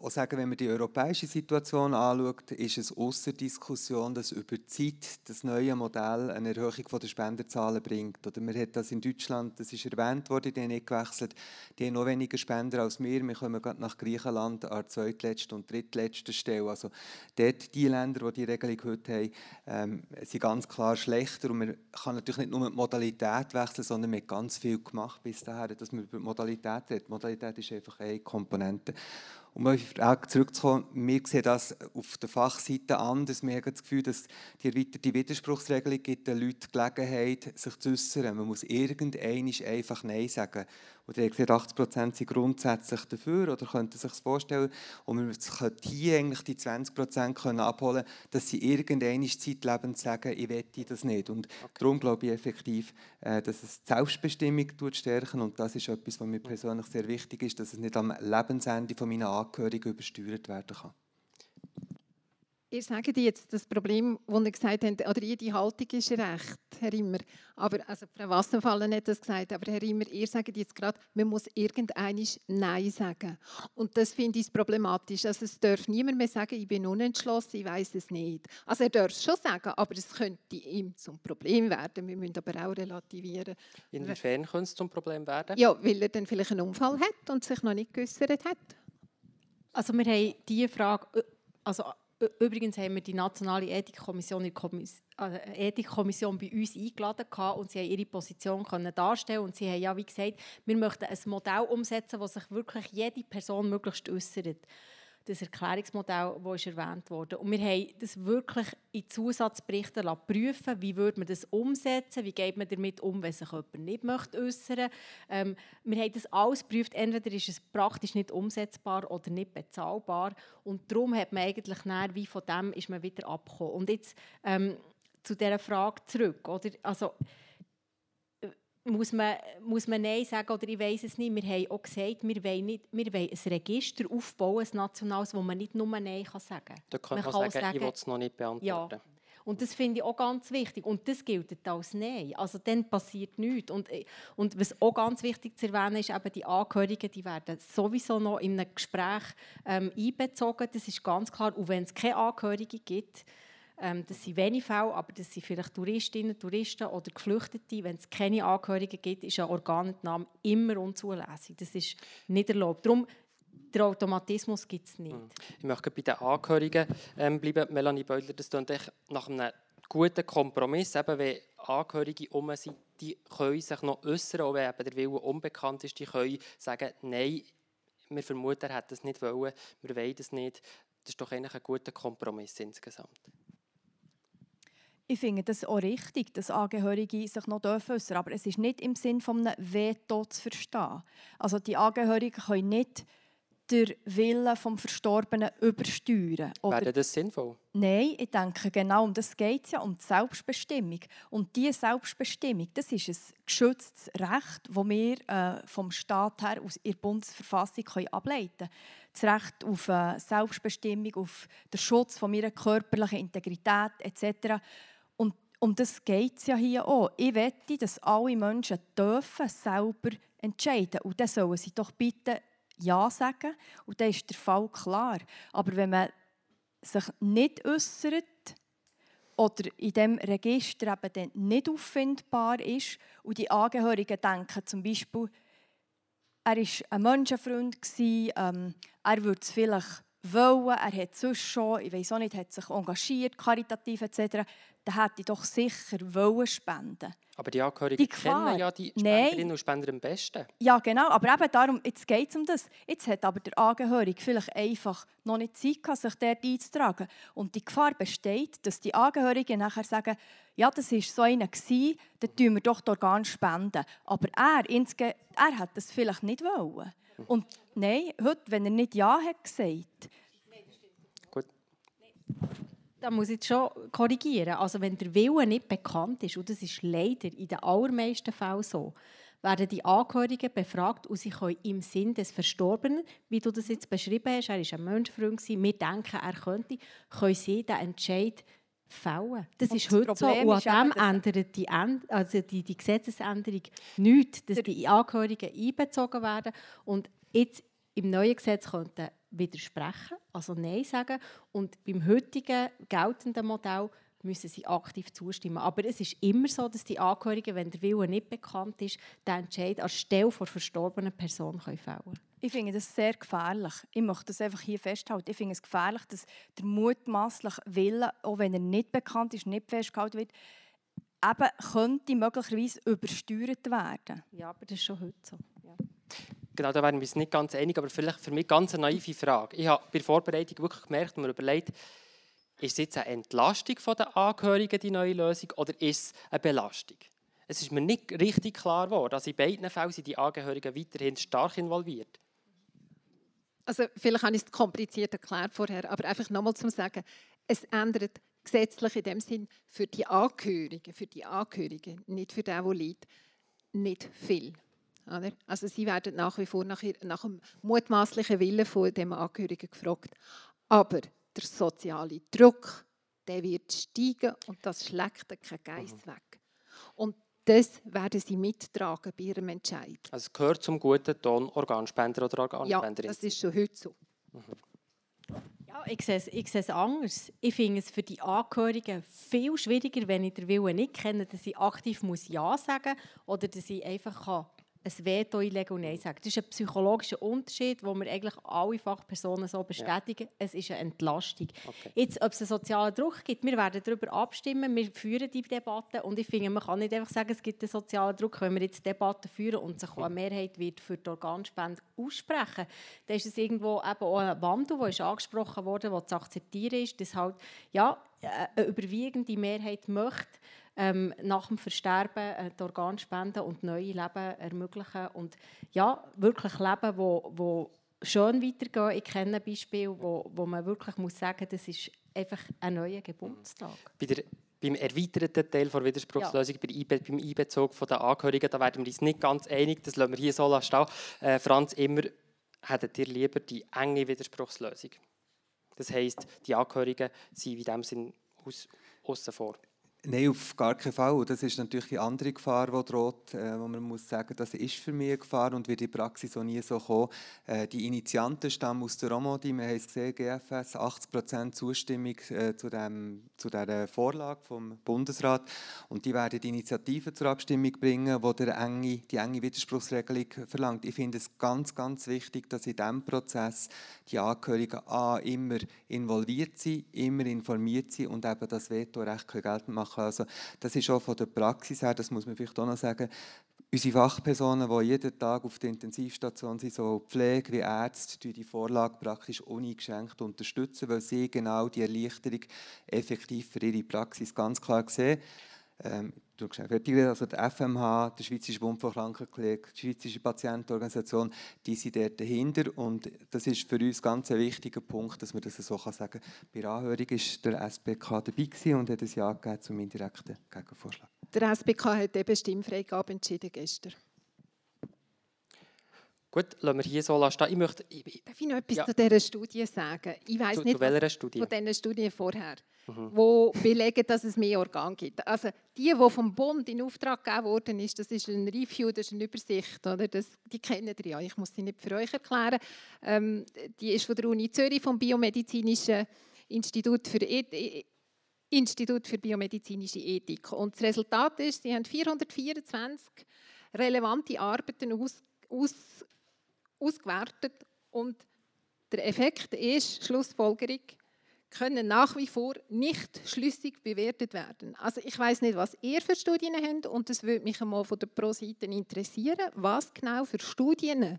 auch sagen, wenn man die europäische Situation anschaut, ist es außer Diskussion, dass über die Zeit das neue Modell eine Erhöhung der Spenderzahlen bringt. Oder man hat das in Deutschland, das ist erwähnt worden, die haben nicht gewechselt, die haben noch weniger Spender als wir. Wir kommen gerade nach Griechenland an der zweitletzten und drittletzten Stelle. Also dort, die Länder, die die Regelung heute haben, ähm, sind ganz klar schlechter. Und man kann natürlich nicht nur die Modalität wechseln, sondern man hat ganz viel gemacht bis dahin, dass man über die Modalität redet. Modalität ist einfach eine Komponente. Um auf die Frage zurückzukommen, wir sehen das auf der Fachseite anders. Wir haben das Gefühl, dass die erweiterte Widerspruchsregelung gibt den Leuten die Gelegenheit, sich zu äußern. Man muss irgendwann einfach Nein sagen. Und ihr gesagt, 80 Prozent sind grundsätzlich dafür oder könnten sich das vorstellen. Und man könnte hier eigentlich die 20 Prozent abholen dass sie irgendwann zeitlebend sagen, ich wette das nicht. Und okay. darum glaube ich effektiv, äh, dass es die Selbstbestimmung stärken und das ist etwas, was mir persönlich sehr wichtig ist, dass es nicht am Lebensende von meinen Angehörigen übersteuert werden kann. Ihr sagt jetzt das Problem, das ihr gesagt habt, oder ihr, die Haltung ist recht, Herr Immer. Aber, also Frau Wasserfallen hat das gesagt, aber Herr Immer, ihr sagt jetzt gerade, man muss irgendeinisch Nein sagen. Und das finde ich problematisch. Also es darf niemand mehr sagen, ich bin unentschlossen, ich weiß es nicht. Also er darf es schon sagen, aber es könnte ihm zum Problem werden. Wir müssen aber auch relativieren. Inwiefern könnte es zum Problem werden? Ja, weil er dann vielleicht einen Unfall hat und sich noch nicht geäußert hat. Also wir haben diese Frage, äh, also Übrigens haben wir die Nationale Ethikkommission, die also Ethikkommission bei uns eingeladen und sie haben ihre Position können darstellen und sie haben ja wie gesagt, wir möchten ein Modell umsetzen, wo sich wirklich jede Person möglichst äußert das Erklärungsmodell, das erwähnt wurde. Und wir haben das wirklich in Zusatzberichten prüfen wie würde man das umsetzen, wie geht man damit um, wenn sich jemand nicht möchte äußern ähm, Wir haben das alles geprüft, entweder ist es praktisch nicht umsetzbar oder nicht bezahlbar. Und darum hat man eigentlich näher, wie von dem ist man wieder abgekommen. Und jetzt ähm, zu dieser Frage zurück. Oder? Also, muss man, muss man Nein sagen oder ich weiß es nicht. Wir haben auch gesagt, wir wollen, nicht, wir wollen ein Register aufbauen, ein nationales, wo man nicht nur Nein kann sagen kann. Da könnte man, man kann sagen, sagen, ich will es noch nicht beantworten. Ja. Und das finde ich auch ganz wichtig. Und das gilt als Nein. Also dann passiert nichts. Und, und was auch ganz wichtig zu erwähnen ist, eben die Angehörigen, die werden sowieso noch in einem Gespräch ähm, einbezogen. Das ist ganz klar. Und wenn es keine Angehörigen gibt, ähm, das sind wenige Fälle, aber das sind vielleicht Touristinnen, Touristen oder Geflüchtete. Wenn es keine Angehörigen gibt, ist eine Organentnahme immer unzulässig. Das ist nicht erlaubt. Darum der Automatismus gibt es nicht. Hm. Ich möchte bei den Angehörigen ähm, bleiben. Melanie Beutler, das klingt nach einem guten Kompromiss. Eben, wenn Angehörige um sind, die können sich noch äußern, auch wenn eben der Wille unbekannt ist, die können sagen, nein, wir vermuten, er hat das nicht wollen, wir wollen das nicht. Das ist doch eigentlich ein guter Kompromiss insgesamt. Ich finde das auch richtig, dass Angehörige sich noch äußern dürfen, aber es ist nicht im Sinn von einem Veto zu verstehen. Also die Angehörigen können nicht den Willen vom Verstorbenen übersteuern. Wäre das sinnvoll? Nein, ich denke, genau um das geht es ja, um die Selbstbestimmung. Und diese Selbstbestimmung, das ist ein geschütztes Recht, das wir äh, vom Staat her aus der Bundesverfassung können ableiten können. Das Recht auf äh, Selbstbestimmung, auf den Schutz von meiner körperlichen Integrität etc., um das geht es ja hier auch. Ich wette, dass alle Menschen dürfen selber entscheiden Und dann sollen sie doch bitte Ja sagen. Und dann ist der Fall klar. Aber wenn man sich nicht äußert oder in diesem Register eben dann nicht auffindbar ist und die Angehörigen denken zum Beispiel, er war ein Menschenfreund, ähm, er würde es vielleicht wollen, er hat sonst schon, ich weiß auch nicht, hat sich engagiert, karitativ etc., dann hätte ich doch sicher wollen spenden. Aber die Angehörigen Die Gefahr- kennen ja die Nein. Spenderinnen und Spender am besten. Ja, genau, aber eben darum, jetzt geht es um das. Jetzt hat aber der Angehörige vielleicht einfach noch nicht Zeit gehabt, sich dort einzutragen. Und die Gefahr besteht, dass die Angehörigen nachher sagen, ja, das war so einer, gewesen, dann tun wir doch die Organe spenden. Aber er, insge er hat das vielleicht nicht wollen. Und nein, heute, wenn er nicht Ja hat gesagt, Gut. Da muss ich jetzt schon korrigieren. Also wenn der Wille nicht bekannt ist, und das ist leider in den allermeisten Fällen so, werden die Angehörigen befragt und sie können im Sinn des Verstorbenen, wie du das jetzt beschrieben hast, er war ein Menschenfreund, gewesen, wir denken, er könnte, können sie den Entscheid fällen. Das Und ist das heute Problem so. Und an dem ändert die, also die, die Gesetzesänderung nichts, dass die Angehörigen einbezogen werden. Und jetzt im neuen Gesetz könnten widersprechen, also Nein sagen. Und beim heutigen geltenden Modell müssen sie aktiv zustimmen. Aber es ist immer so, dass die Angehörigen, wenn der Wille nicht bekannt ist, den Entscheid an Stelle der verstorbenen Person können fällen können. Ich finde das sehr gefährlich. Ich möchte das einfach hier festhalten. Ich finde es gefährlich, dass der mutmaßliche Wille, auch wenn er nicht bekannt ist, nicht festgehalten wird, eben könnte möglicherweise übersteuert werden. Ja, aber das ist schon heute so. Ja. Genau, da wären wir uns nicht ganz einig, aber vielleicht für mich ganz eine naive Frage. Ich habe bei der Vorbereitung wirklich gemerkt und mir überlegt, ist es jetzt eine Entlastung der Angehörigen, die neue Lösung, oder ist es eine Belastung? Es ist mir nicht richtig klar geworden. Also in beiden Fällen sind die Angehörigen weiterhin stark involviert. Also vielleicht habe ich es kompliziert erklärt vorher, aber einfach nochmal zum Sagen, es ändert gesetzlich in dem Sinn für die Angehörigen, für die Angehörigen, nicht für den, der liegt, nicht viel. Oder? Also sie werden nach wie vor nach, nach dem mutmaßlichen Willen von dem Angehörigen gefragt. Aber der soziale Druck, der wird steigen und das schlägt den kein Geist weg. Und das werden sie mittragen bei ihrem Entscheid. Also es gehört zum guten Ton Organspender oder Ja, Organspenderin. das ist schon heute so. Ja, ich sehe, es, ich sehe es anders. Ich finde es für die Angehörigen viel schwieriger, wenn ich den Willen nicht kenne, dass ich aktiv muss Ja sagen muss oder dass ich einfach kann ein Veto einlegen und Nein sagen Das ist ein psychologischer Unterschied, den wir eigentlich alle Fachpersonen so bestätigen. Es ist eine Entlastung. Okay. Jetzt, ob es einen sozialen Druck gibt, wir werden darüber abstimmen, wir führen die Debatte und ich finde, man kann nicht einfach sagen, es gibt einen sozialen Druck, wenn wir jetzt Debatten führen und sich auch eine Mehrheit wird für die Organspende aussprechen, dann ist es irgendwo eben auch ein Wandel, der ist angesprochen wurde, der zu akzeptieren ist, dass halt, ja, eine überwiegende Mehrheit möchte, ähm, nach dem Versterben äh, die Organspende und neue Leben ermöglichen und ja, wirklich Leben, wo, wo schön weitergehen. Ich kenne Beispiele, wo, wo man wirklich muss sagen, das ist einfach ein neuer Geburtstag. Bei der, beim erweiterten Teil der Widerspruchslösung, bei Einbe beim Einbezug der Angehörigen, da werden wir uns nicht ganz einig, das lassen wir hier so stehen. Äh, Franz, immer hättet ihr lieber die enge Widerspruchslösung? Das heisst, die Angehörigen sind in diesem Sinn aus, aussen vor. Nein, auf gar keinen Fall. Das ist natürlich eine andere Gefahr, die droht, äh, wo man muss sagen, das ist für mich eine Gefahr und wird in der Praxis auch nie so kommen. Äh, die Initianten stammen aus der Romandie, wir haben es gesehen, GFS, 80% Zustimmung äh, zu, dem, zu dieser Vorlage vom Bundesrat. Und die werden die Initiative zur Abstimmung bringen, die der enge, die enge Widerspruchsregelung verlangt. Ich finde es ganz, ganz wichtig, dass in diesem Prozess die Angehörigen A, immer involviert sind, immer informiert sind und eben das Vetorecht geltend machen Also das ist auch von der Praxis her, das muss man vielleicht auch noch sagen, unsere Fachpersonen, die jeden Tag auf der Intensivstation sind, so Pflege wie Ärzte, die die Vorlage praktisch uneingeschränkt unterstützen, weil sie genau die Erleichterung effektiv für ihre Praxis ganz klar sehen. Ähm, fertig, also der FMH, der Schweizerische Bund von Krankenpflege, die Schweizerische Patientenorganisation, die sind dort dahinter und das ist für uns ganz ein wichtiger Punkt, dass man das so sagen kann. Bei der Anhörung war der SBK dabei und hat ein Ja gegeben zum indirekten Gegenvorschlag. Der SBK hat eben Stimmfreigabe entschieden gestern. Gut, lassen wir hier so stehen. Ich möchte ich, Darf ich noch etwas Ja. zu dieser Studie sagen? Ich weiß zu, nicht, zu welcher Studie? von diesen Studien vorher, wo belegen, dass es mehr Organe gibt. Also die, die vom Bund in Auftrag gegeben worden ist, das ist ein Review, das ist eine Übersicht, oder? Das, die kennen ihr ja. Ich muss sie nicht für euch erklären. Ähm, die ist von der Uni Zürich vom biomedizinischen Institut für e E- Institut für biomedizinische Ethik. Und das Resultat ist, sie haben 424 relevante Arbeiten aus, aus, ausgewertet und Der Effekt ist, Schlussfolgerung, können nach wie vor nicht schlüssig bewertet werden. Also ich weiß nicht, was ihr für Studien habt und es würde mich einmal von der Pro-Seite interessieren, was genau für Studien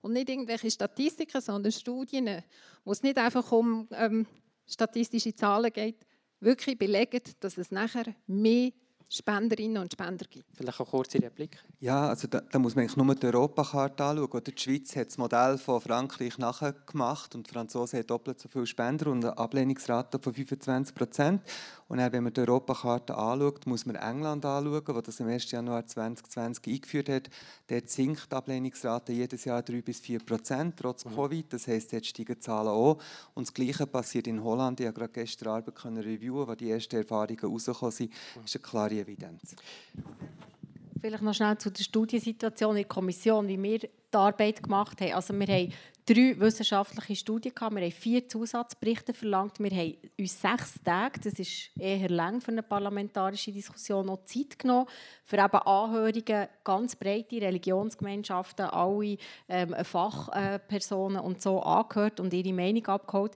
und nicht irgendwelche Statistiken, sondern Studien, wo es nicht einfach um ähm, statistische Zahlen geht, wirklich belegen, dass es nachher mehr Spenderinnen und Spender gibt. Vielleicht eine kurze Replik. Ja, also da, da muss man eigentlich nur die Europakarte anschauen. Oder die Schweiz hat das Modell von Frankreich nachgemacht und die Franzosen haben doppelt so viele Spender und eine Ablehnungsrate von 25 Prozent. Und dann, wenn man die Europakarte anschaut, muss man England anschauen, wo das am 1. Januar 2020 eingeführt hat. Dort sinkt die Ablehnungsrate jedes Jahr 3 bis 4 Prozent, trotz mhm. Covid. Das heisst, dort steigen die Zahlen auch. Und das Gleiche passiert in Holland. Ich habe gerade gestern Abend reviewen, wo die ersten Erfahrungen rausgekommen sind. Das ist eine klare Evidenz. Vielleicht noch schnell zu der Studiensituation in der Kommission, wie wir die Arbeit gemacht haben. Also wir haben drei wissenschaftliche Studien gehabt, wir haben vier Zusatzberichte verlangt, wir haben uns sechs Tage, das ist eher lang für eine parlamentarische Diskussion, noch Zeit genommen, für eben Anhörungen, ganz breite Religionsgemeinschaften, alle ähm, Fachpersonen und so angehört und ihre Meinung abgeholt.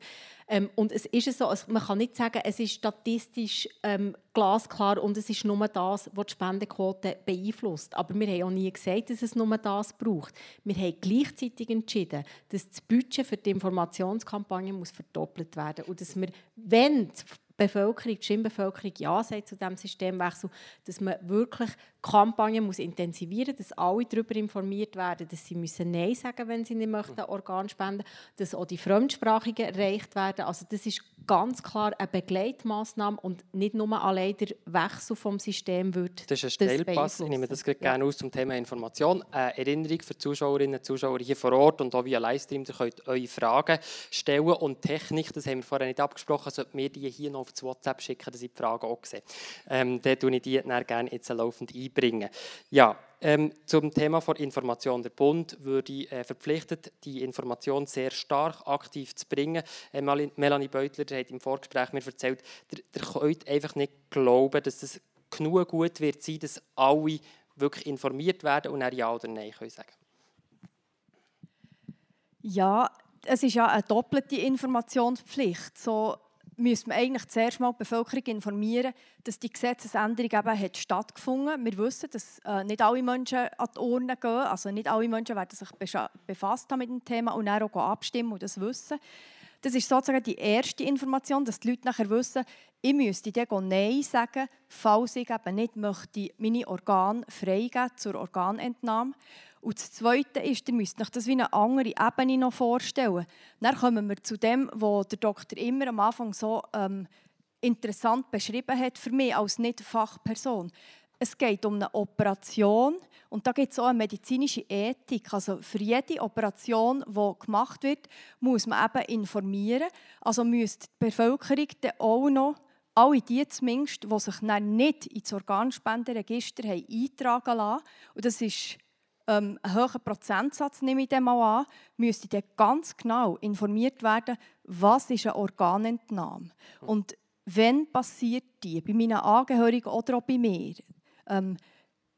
Ähm, und es ist so, also man kann nicht sagen, es ist statistisch ähm, glasklar und es ist nur das, was die Spendenquote beeinflusst. Aber wir haben auch nie gesagt, dass es nur das braucht. Wir haben gleichzeitig entschieden, dass das Budget für die Informationskampagne muss verdoppelt werden und dass wir, wenn Bevölkerung, die Stimmbevölkerung Ja sagt zu diesem Systemwechsel, dass man wirklich Kampagnen muss intensivieren dass alle darüber informiert werden, dass sie müssen Nein sagen wenn sie nicht möchten, Organ spenden dass auch die Fremdsprachigen erreicht werden. Also das ist ganz klar eine Begleitmaßnahme und nicht nur allein der Wechsel vom System wird Das ist ein Steilpass. Ich nehme das gerne aus zum Thema Information. Eine Erinnerung für Zuschauerinnen und Zuschauer hier vor Ort und auch via Livestream, ihr könnt eure Fragen stellen und Technik, das haben wir vorher nicht abgesprochen, sollten wir die hier noch auf WhatsApp schicken, dass ich die Fragen auch sehe. Ähm, dann tue ich die dann gerne jetzt laufend einbringen. Ja, ähm, zum Thema von Information. Der Bund würde äh, verpflichtet, die Information sehr stark aktiv zu bringen. Äh, Melanie Beutler hat im Vorgespräch mir erzählt, ihr, ihr könnt einfach nicht glauben, dass es genug gut wird sein, dass alle wirklich informiert werden und dann Ja oder Nein können sagen Ja, es ist ja eine doppelte Informationspflicht. So müsste man eigentlich zuerst mal die Bevölkerung informieren, dass die Gesetzesänderung eben hat stattgefunden Wir wissen, dass äh, nicht alle Menschen an die Urne gehen. Also nicht alle Menschen werden sich befasst haben mit dem Thema und dann auch abstimmen und das wissen. Das ist sozusagen die erste Information, dass die Leute nachher wissen, ich müsste dann Nein sagen, falls ich eben nicht möchte, meine Organe freigeben zur Organentnahme. Und das Zweite ist, ihr müsst euch das wie eine andere Ebene noch vorstellen. Dann kommen wir zu dem, was der Doktor immer am Anfang so ähm, interessant beschrieben hat für mich als Nicht-Fachperson. Es geht um eine Operation und da gibt es auch eine medizinische Ethik. Also für jede Operation, die gemacht wird, muss man eben informieren. Also müsste die Bevölkerung dann auch noch alle die zumindest, die sich dann nicht ins Organspenderegister eintragen lassen, und das ist ähm, einen hohen Prozentsatz, nehme ich dem mal an, müsste dann ganz genau informiert werden, was ist eine Organentnahme und wenn passiert die, bei meinen Angehörigen oder auch bei mir. Ähm,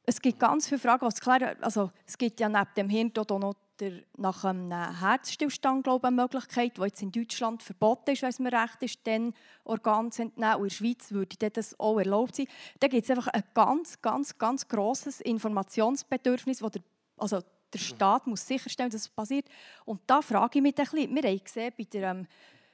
es gibt ganz viele Fragen, was klären. Also, es gibt ja neben dem Hirntod auch noch der, nach einem Herzstillstand glaube eine Möglichkeit, die jetzt in Deutschland verboten ist, wenn es mir recht ist, dann Organe zu entnehmen. Und in der Schweiz würde das auch erlaubt sein. Da gibt es einfach ein ganz, ganz, ganz grosses Informationsbedürfnis, das der also der Staat muss sicherstellen, dass es passiert. Und da frage ich mich ein bisschen. Wir haben gesehen bei der ähm,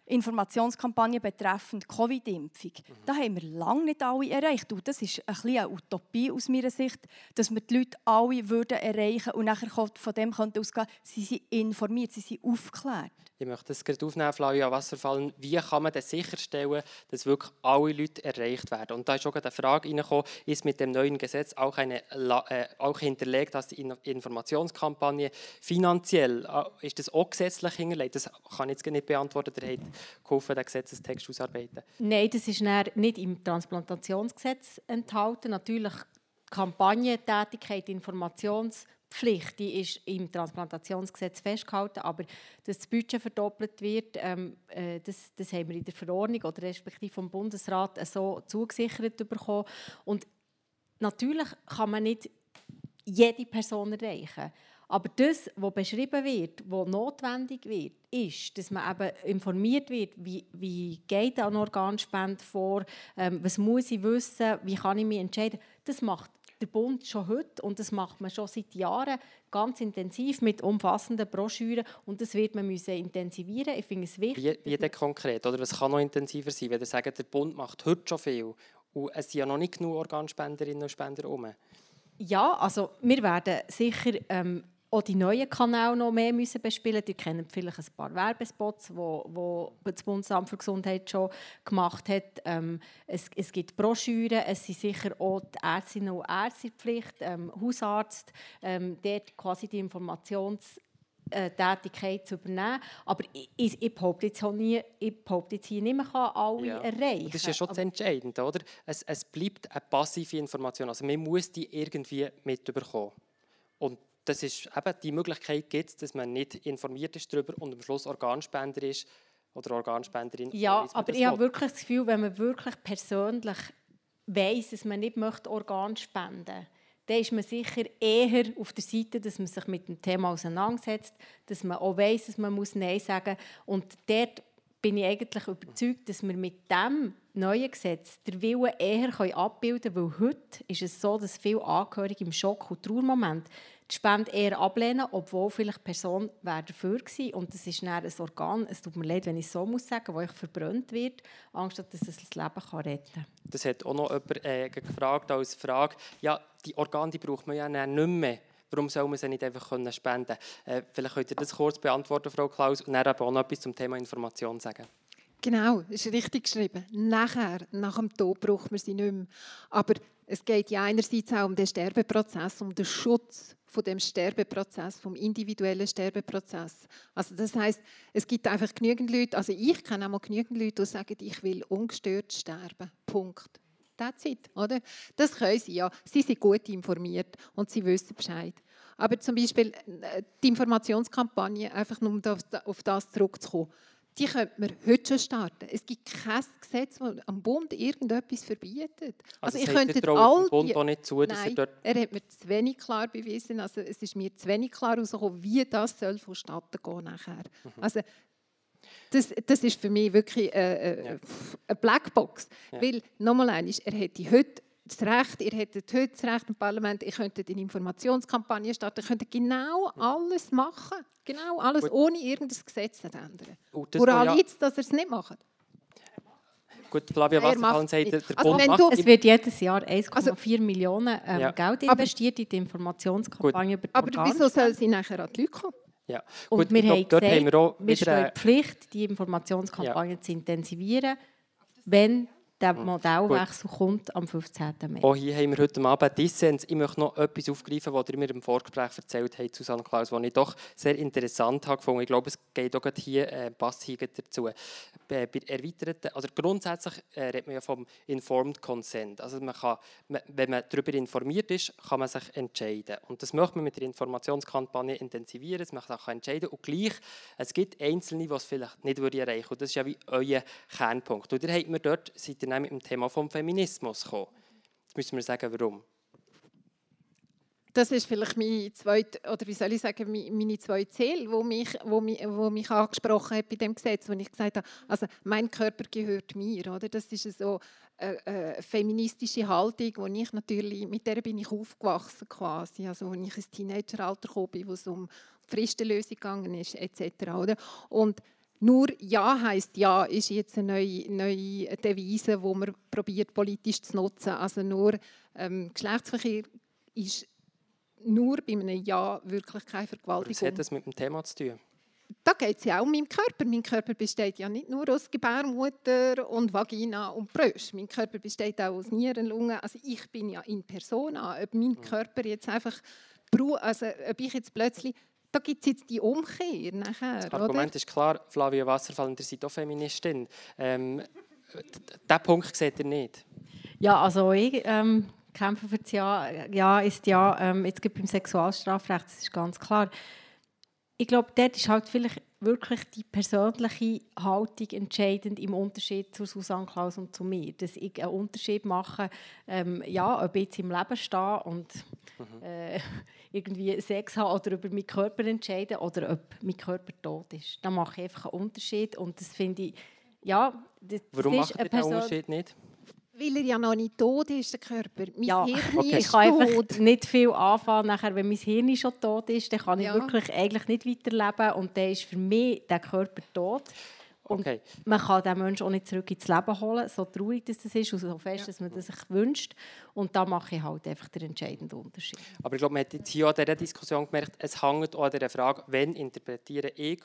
Informationskampagne betreffend Covid-Impfung. Mhm. Da haben wir lange nicht alle erreicht. Und das ist ein bisschen eine Utopie aus meiner Sicht, dass wir die Leute alle würden erreichen und nachher von dem könnte ausgehen, sie sind informiert, sie sind aufgeklärt. Ich möchte das gerade aufnehmen, Flavia Wasserfallen. Wie kann man denn sicherstellen, dass wirklich alle Leute erreicht werden? Und da ist auch eine Frage reingekommen, ist mit dem neuen Gesetz auch, eine, äh, auch hinterlegt, dass die Informationskampagne finanziell, äh, ist das auch gesetzlich hinterlegt? Das kann ich jetzt nicht beantworten. Der hat geholfen, den Gesetzestext auszuarbeiten. Nein, das ist nicht im Transplantationsgesetz enthalten. Natürlich Kampagnentätigkeit, Informations- Pflicht, die ist im Transplantationsgesetz festgehalten, aber dass das Budget verdoppelt wird, ähm, äh, das, das haben wir in der Verordnung oder respektive vom Bundesrat so zugesichert bekommen. Und natürlich kann man nicht jede Person erreichen, Aber das, was beschrieben wird, was notwendig wird, ist, dass man eben informiert wird, wie, wie geht eine Organspende vor, ähm, was muss ich wissen, wie kann ich mich entscheiden. Das macht der Bund schon heute und das macht man schon seit Jahren ganz intensiv mit umfassenden Broschüren und das wird man müssen intensivieren. Ich finde es wichtig. Wie, wie denn konkret? Oder was kann noch intensiver sein, wenn ihr sagt, der Bund macht heute schon viel und es sind ja noch nicht genug Organspenderinnen und Spender herum? Ja, also wir werden sicher ähm, auch die neuen Kanäle noch mehr müssen bespielen. Ihr kennt vielleicht ein paar Werbespots, wo, wo das Bundesamt für Gesundheit schon gemacht hat. Ähm, es, es gibt Broschüren, es sind sicher auch die Ärztinnen und Ärzte Pflicht, ähm, Hausarzt, ähm, dort quasi die Informations Tätigkeit zu übernehmen. Aber ich, ich, ich behaupte jetzt nie, ich behaupte jetzt hier nicht, man kann alle ja. erreichen. das ist ja schon das Entscheidende, oder? Es, es bleibt eine passive Information. Also man muss die irgendwie mitbekommen. Und das ist eben, die Möglichkeit gibt dass man nicht informiert ist darüber und am Schluss Organspender ist oder Organspenderin. Ja, aber ich habe wirklich das Gefühl, wenn man wirklich persönlich weiß, dass man nicht möchte Organ spenden dann ist man sicher eher auf der Seite, dass man sich mit dem Thema auseinandersetzt, dass man auch weiß, dass man Nein sagen muss. Und dort bin ich eigentlich überzeugt, dass wir mit dem neuen Gesetz den Willen eher abbilden können, weil heute ist es so, dass viele Angehörige im Schock- und Trauermoment die Spende eher ablehnen, obwohl vielleicht die Person dafür war. Und das ist dann ein Organ, es tut mir leid, wenn ich es so muss sagen, das verbrannt wird, anstatt dass es das Leben kann retten kann. Das hat auch noch jemand äh, gefragt als Frage, ja, die Organe die braucht man ja nicht mehr. Warum soll man sie nicht einfach spenden können? Äh, vielleicht könnt ihr das kurz beantworten, Frau Klaus, und dann auch noch etwas zum Thema Information sagen. Genau, das ist richtig geschrieben. Nachher, nach dem Tod, braucht man sie nicht mehr. Aber es geht ja einerseits auch um den Sterbeprozess, um den Schutz von dem Sterbeprozess, vom individuellen Sterbeprozess. Also das heißt, es gibt einfach genügend Leute, also ich kenne auch mal genügend Leute, die sagen, ich will ungestört sterben. Punkt. That's it, oder? Das können sie ja. Sie sind gut informiert und sie wissen Bescheid. Aber zum Beispiel äh, die Informationskampagne, einfach nur um auf das zurückzukommen, die könnte man heute schon starten. Es gibt kein Gesetz, das am Bund irgendetwas verbietet. Also, also ich könnte all die... Bund auch nicht zu, dass Nein, er dort... er hat mir zu wenig klar bewiesen. Also es ist mir zu wenig klar herausgekommen, wie das soll vonstatten gehen nachher. Mhm. Also das, das ist für mich wirklich äh, äh ja. eine Blackbox. Ja. Weil, nochmal eines, er hätte heute das Recht, ihr hättet heute das Recht im Parlament, ihr könntet eine Informationskampagne starten, ihr könntet genau alles machen. Genau alles, Gut. ohne irgendein Gesetz zu ändern. Woran ja. liegt es, dass ihr es nicht macht? Gut, Flavia Wasserfallen sagt, der, der also Bund macht... Es wird jedes Jahr 1,4 also, Millionen ähm, ja. Geld investiert aber, in die Informationskampagne über die Aber wieso soll sie nachher an die Leute kommen? Ja. Und Gut, wir, haben gesagt, haben wir, auch wir stehen die Pflicht, die Informationskampagne ja. zu intensivieren, wenn der hm. Modellwechsel Gut. kommt am 15. Mai. Auch hier haben wir heute Abend Dissens. Ich möchte noch etwas aufgreifen, was ihr mir im Vorgespräch erzählt habt, Susanne Klaus, was ich doch sehr interessant habe gefunden. Ich glaube, es geht auch hier äh, passt hier dazu. Bei, bei erweiterten, also grundsätzlich äh, redet man ja vom Informed Consent. Also man kann, wenn man darüber informiert ist, kann man sich entscheiden. Und das möchte man mit der Informationskampagne intensivieren, man kann sich entscheiden. Und gleich, es gibt Einzelne, die es vielleicht nicht erreichen würden. Und das ist ja wie euer Kernpunkt. Und ihr habt mir dort, seid ihr dann mit dem Thema vom Feminismus gekommen. Jetzt müssen wir sagen, warum. Das ist vielleicht meine zweite, oder wie soll ich sagen, meine zwei Ziele, wo mich, wo mich, wo mich angesprochen hat bei dem Gesetz, wo ich gesagt habe, also mein Körper gehört mir, oder? Das ist so eine, eine feministische Haltung, wo ich natürlich, mit der bin ich aufgewachsen quasi, also wo ich ins Teenageralter gekommen bin, wo es um Fristenlösung gegangen ist, etc. Oder? Und nur Ja heißt Ja ist jetzt eine neue, neue Devise, die man probiert politisch zu nutzen. Also nur ähm, Geschlechtsverkehr ist nur bei einem Ja wirklich keine Vergewaltigung. Was hat das mit dem Thema zu tun? Da geht es ja auch um meinen Körper. Mein Körper besteht ja nicht nur aus Gebärmutter und Vagina und Brust. Mein Körper besteht auch aus Nieren, Lungen. Also ich bin ja in Persona. Ob mein hm. Körper jetzt einfach, also ob ich jetzt plötzlich da gibt es jetzt die Umkehr nachher, Das Argument oder? ist klar, Flavia Wasserfall, ihr seid auch Feministin. Ähm, diesen Punkt seht ihr nicht? Ja, also ich ähm, kämpfe für das Ja. Ja ist Ja, ähm, jetzt gibt beim Sexualstrafrecht, das ist ganz klar. Ich glaube, dort ist halt vielleicht wirklich die persönliche Haltung entscheidend im Unterschied zu Susanne Klaus und zu mir. Dass ich einen Unterschied mache, ähm, ja, ob ich jetzt im Leben stehe und mhm. äh, irgendwie Sex habe oder über meinen Körper entscheide oder ob mein Körper tot ist. Da mache ich einfach einen Unterschied und das finde ich, ja, das, Warum das macht ihr den Unterschied nicht? Weil er ja noch nicht tot ist, der Körper. Mein ja, Hirn okay. ist ich kann tot. einfach nicht viel anfangen. Nachher, wenn mein Hirn schon tot ist, dann kann ich Ja. wirklich eigentlich nicht weiterleben. Und dann ist für mich der Körper tot. Und Okay. man kann den Menschen auch nicht zurück ins Leben holen, so traurig das ist und so fest, dass man das sich wünscht. Und da mache ich halt einfach den entscheidenden Unterschied. Aber ich glaube, man hat jetzt hier an dieser Diskussion gemerkt, es hängt auch an dieser Frage, wenn interpretiere ich,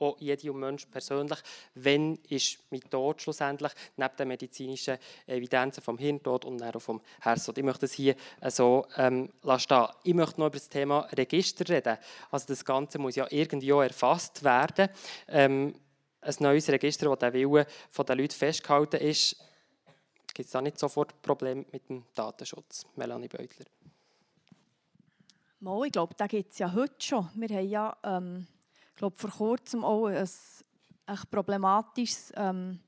auch jede Mensch persönlich, wenn ist mein Tod schlussendlich, neben den medizinischen Evidenzen vom Hirntod und dann auch vom Herztod. Ich möchte das hier äh, so ähm, lassen. Ich möchte noch über das Thema Register reden. Also das Ganze muss ja irgendwie auch erfasst werden. Ähm, ein neues Register, wo der Wille von den Leuten festgehalten ist, gibt es da nicht sofort Probleme mit dem Datenschutz? Melanie Beutler. Mal, ich glaube, da gibt es ja heute schon. Wir haben ja, ähm, glaube, vor kurzem auch ein, ein problematisches ähm,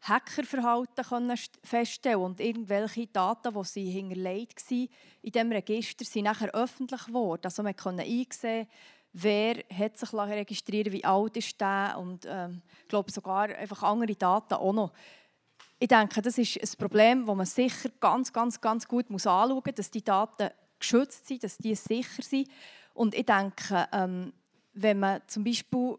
Hackerverhalten können st- feststellen und irgendwelche Daten, die sie hinterlegt waren, in diesem Register sind nachher öffentlich geworden. Also man konnte einsehen, wer hat sich registriert, wie alt ist der und ähm, ich glaube sogar einfach andere Daten auch noch. Ich denke, das ist ein Problem, das man sicher ganz, ganz, ganz gut muss anschauen muss, dass die Daten geschützt sind, dass die sicher sind. Und ich denke, ähm, wenn man zum Beispiel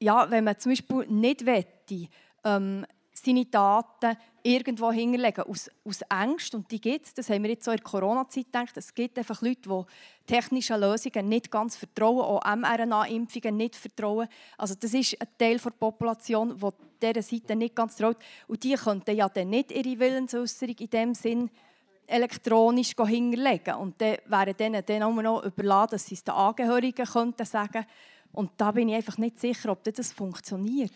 ja, wenn man zum Beispiel nicht wette, ähm, seine Daten irgendwo hinterlegen, aus, aus Angst, und die gibt es, das haben wir jetzt so in der Corona-Zeit gedacht, es gibt einfach Leute, die technischen Lösungen nicht ganz vertrauen, auch mRNA-Impfungen nicht vertrauen. Also das ist ein Teil der Population, der dieser Seite nicht ganz traut. Und die könnten ja dann nicht ihre Willensäußerung in dem Sinn elektronisch hinterlegen. Und dann wäre denen dann auch noch überladen, dass sie es den Angehörigen könnten sagen Und da bin ich einfach nicht sicher, ob das funktioniert.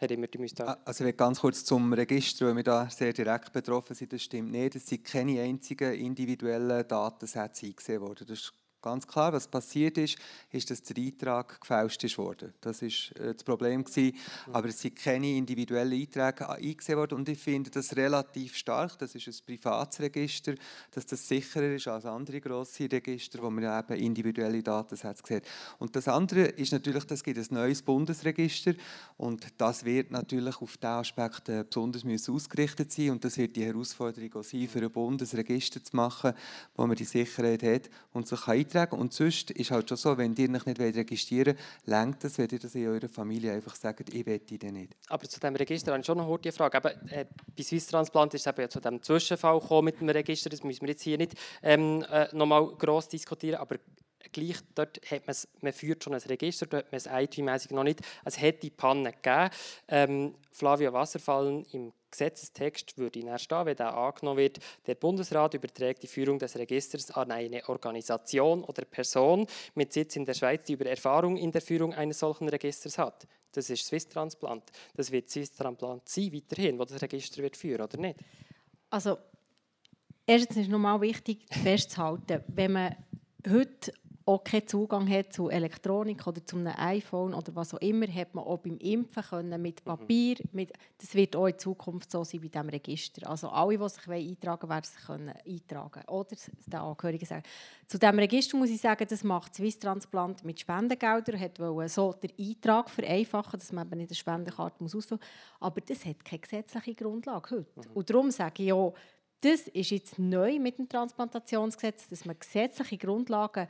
Also ich will ganz kurz zum Register, weil wir da sehr direkt betroffen sind. Das stimmt nicht. Es sind keine einzigen individuellen Datensätze eingesehen worden. Das ist ganz klar. Was passiert ist, ist, dass der Eintrag gefälscht ist worden. Das ist äh, das Problem gewesen. Aber es sind keine individuellen Einträge eingesehen worden. Und ich finde das relativ stark. Das ist ein privates Register, dass das sicherer ist als andere grosse Register, wo man eben individuelle Datensätze sieht. Und das andere ist natürlich, es gibt ein neues Bundesregister und das wird natürlich auf diesen Aspekt äh, besonders müssen ausgerichtet sein und das wird die Herausforderung auch sein, für ein Bundesregister zu machen, wo man die Sicherheit hat und sich kann eintragen Und sonst ist halt schon so, wenn ihr euch nicht registrieren wollt, längt es, wenn ihr das in eurer Familie einfach sagt, ich will den nicht. Aber zu diesem Register habe ich schon noch eine Frage. Eben, äh, bei Swiss Transplant ist es eben ja zu diesem Zwischenfall gekommen mit dem Register. Das müssen wir jetzt hier nicht ähm, äh, nochmal gross diskutieren. Aber gleich dort hat man's, man führt schon ein Register, dort hat man es IT-mäßig noch nicht. Es hätte Pannen gegeben. Ähm, Flavia Wasserfallen im Gesetzestext würde in stehen, wenn der angenommen wird, der Bundesrat überträgt die Führung des Registers an eine Organisation oder Person mit Sitz in der Schweiz, die über Erfahrung in der Führung eines solchen Registers hat. Das ist Swiss Transplant. Das wird Swiss Transplant sein, weiterhin, wo das Register wird führen, oder nicht? Also, erstens ist nochmal wichtig festzuhalten, wenn man heute auch keinen Zugang hat zu Elektronik oder zu einem iPhone oder was auch immer, hat man auch beim Impfen können mit Papier. Mit, das wird auch in Zukunft so sein bei diesem Register. Also alle, die sich eintragen wollen, werden sich können eintragen oder den Angehörigen sagen. Zu diesem Register muss ich sagen, das macht Swiss Transplant mit Spendengeldern, hat wollen so den Eintrag vereinfachen, dass man eben nicht eine Spendenkarte muss ausfüllen muss. Aber das hat keine gesetzliche Grundlage heute. Und darum sage ich auch, das ist jetzt neu mit dem Transplantationsgesetz, dass man gesetzliche Grundlagen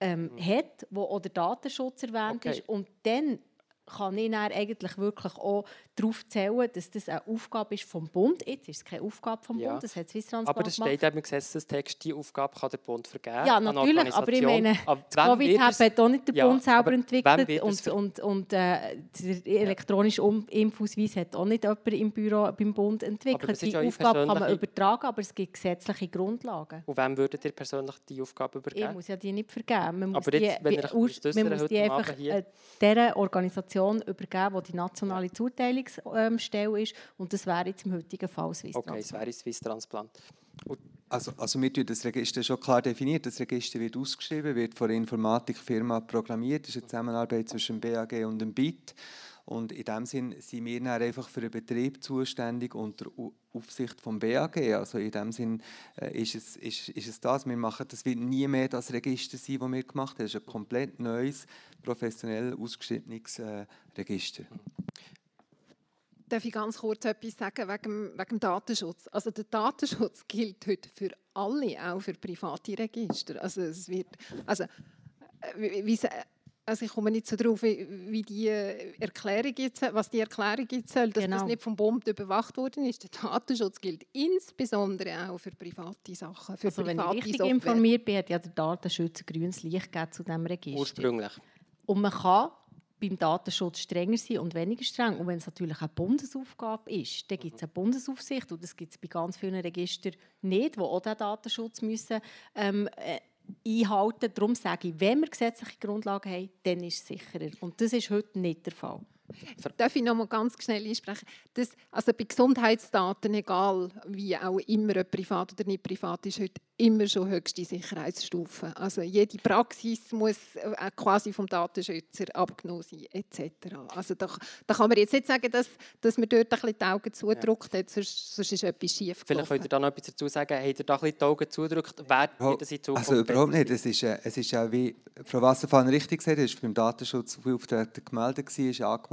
ähm, hat, wo auch der Datenschutz erwähnt Okay. ist. Und dann kann ich dann eigentlich wirklich auch darauf zählen, dass das eine Aufgabe ist vom Bund. Jetzt ist es keine Aufgabe vom Ja. Bund, das hat Swiss Transplant Aber das gemacht. steht eben im Gesetzestext, die Aufgabe kann der Bund vergeben. Ja, natürlich, aber ich meine, Aber Covid es- hat auch nicht der Ja, Bund selber entwickelt es und, und, und äh, der elektronische um Impfausweis hat auch nicht jemand im Büro beim Bund entwickelt. Die Aufgabe kann man übertragen, aber es gibt gesetzliche Grundlagen. Und wem würdet ihr persönlich die Aufgabe Ich übergeben? muss ja die nicht vergeben. Man muss Aber jetzt, die, wenn die, ihr euch man muss die einfach hier. äh, dieser Organisation übergeben, die die nationale Zuteilungsstelle ist. Und das wäre jetzt im heutigen Fall Swiss Okay, Transplant. es wäre Swiss Transplant. Und Also, also wir tun das Register schon klar definiert. Das Register wird ausgeschrieben, wird von der Informatikfirma programmiert. Das ist eine Zusammenarbeit zwischen dem BAG und dem BIT. Und in dem Sinn sind wir dann einfach für den Betrieb zuständig unter Aufsicht vom BAG. Also in dem Sinn äh, ist, es, ist, ist es das. Wir machen, das wird nie mehr das Register sein, das wir gemacht haben. Es ist ein komplett neues, professionell ausgeschriebenes äh, Register. Darf ich ganz kurz etwas sagen wegen, wegen dem Datenschutz? Also der Datenschutz gilt heute für alle, auch für private Register. Also es wird, also äh, wie, also ich komme nicht so drauf, wie die Erklärung jetzt, was die Erklärung jetzt soll, dass genau. das nicht vom Bund überwacht worden ist. Der Datenschutz gilt insbesondere auch für private Sachen, für also private wenn ich richtig Software. informiert bin, hat ja der Datenschützer grünes Licht zu diesem Register. Ursprünglich. Und man kann beim Datenschutz strenger sein und weniger streng. Und wenn es natürlich eine Bundesaufgabe ist, dann gibt es eine Bundesaufsicht und das gibt es bei ganz vielen Registern nicht, die auch den Datenschutz müssen, ähm, äh, einhalten. Darum sage ich, wenn wir gesetzliche Grundlagen haben, dann ist es sicherer. Und das ist heute nicht der Fall. Darf ich noch mal ganz schnell einsprechen? Das, also bei Gesundheitsdaten, egal wie auch immer, ob privat oder nicht privat, ist heute immer schon höchste Sicherheitsstufe. Also jede Praxis muss äh, quasi vom Datenschützer abgenommen sein, etc. Also da, da kann man jetzt nicht sagen, dass, dass man dort ein bisschen die Augen zudrückt ja. sonst, sonst ist etwas schief Vielleicht könnt ihr da noch etwas dazu sagen, habt ihr da ein bisschen die Augen zudrückt, wer oh, das in Zukunft Also überhaupt nicht, es ist, äh, es ist ja wie Frau Wasserfahn richtig gesagt hat, es war beim Datenschutz gemeldet, war angemeldet,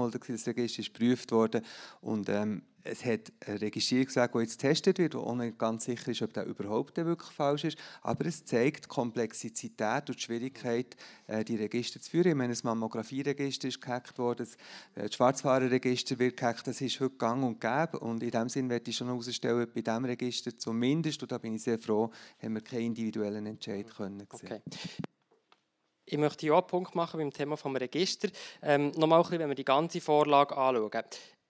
das Register ist geprüft worden und ähm, es hat ein Registrierungsweg, der jetzt getestet wird, wo nicht ganz sicher ist, ob der überhaupt wirklich falsch ist. Aber es zeigt die Komplexität und die Schwierigkeit, äh, die Register zu führen. Ich meine, das Mammografieregister ist gehackt worden, das äh, Schwarzfahrerregister wird gehackt. Das ist heute gang und gäbe. Und in dem Sinne werde ich schon herausstellen, bei diesem Register zumindest, und da bin ich sehr froh, haben wir keinen individuellen Entscheid können sehen. Okay. Ich möchte hier auch einen Punkt machen beim Thema des Register. Ähm, nochmal ein bisschen, wenn wir die ganze Vorlage anschauen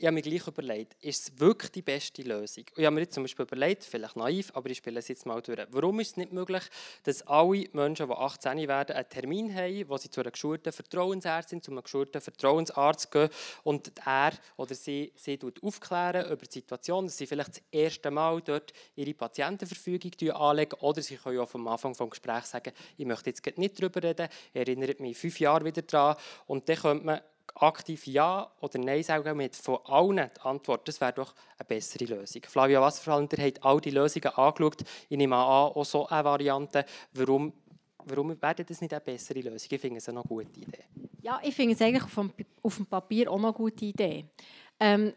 ich habe mir gleich überlegt, ist es wirklich die beste Lösung? Ich habe mir jetzt zum Beispiel überlegt, vielleicht naiv, aber ich spiele es jetzt mal durch. Warum ist es nicht möglich, dass alle Menschen, die 18 werden, einen Termin haben, wo sie zu einer geschulten Vertrauensärztin, zu einem geschulten Vertrauensarzt gehen und er oder sie sie aufklären über die Situation, dass sie vielleicht das erste Mal dort ihre Patientenverfügung anlegen oder sie können auch am Anfang des Gesprächs sagen, ich möchte jetzt nicht darüber reden, erinnert mich fünf Jahre wieder daran und dann könnte man aktiv Ja oder Nein sagen mit von allen die Antwort, das wäre doch eine bessere Lösung. Flavia Wasserfall, ihr habt all die Lösungen angeschaut. Ich nehme an, auch so eine Variante. Warum, warum wäre das nicht eine bessere Lösung? Ich finde es eine gute Idee. Ja, ich finde es eigentlich auf dem, Papier auch eine gute Idee. Ähm,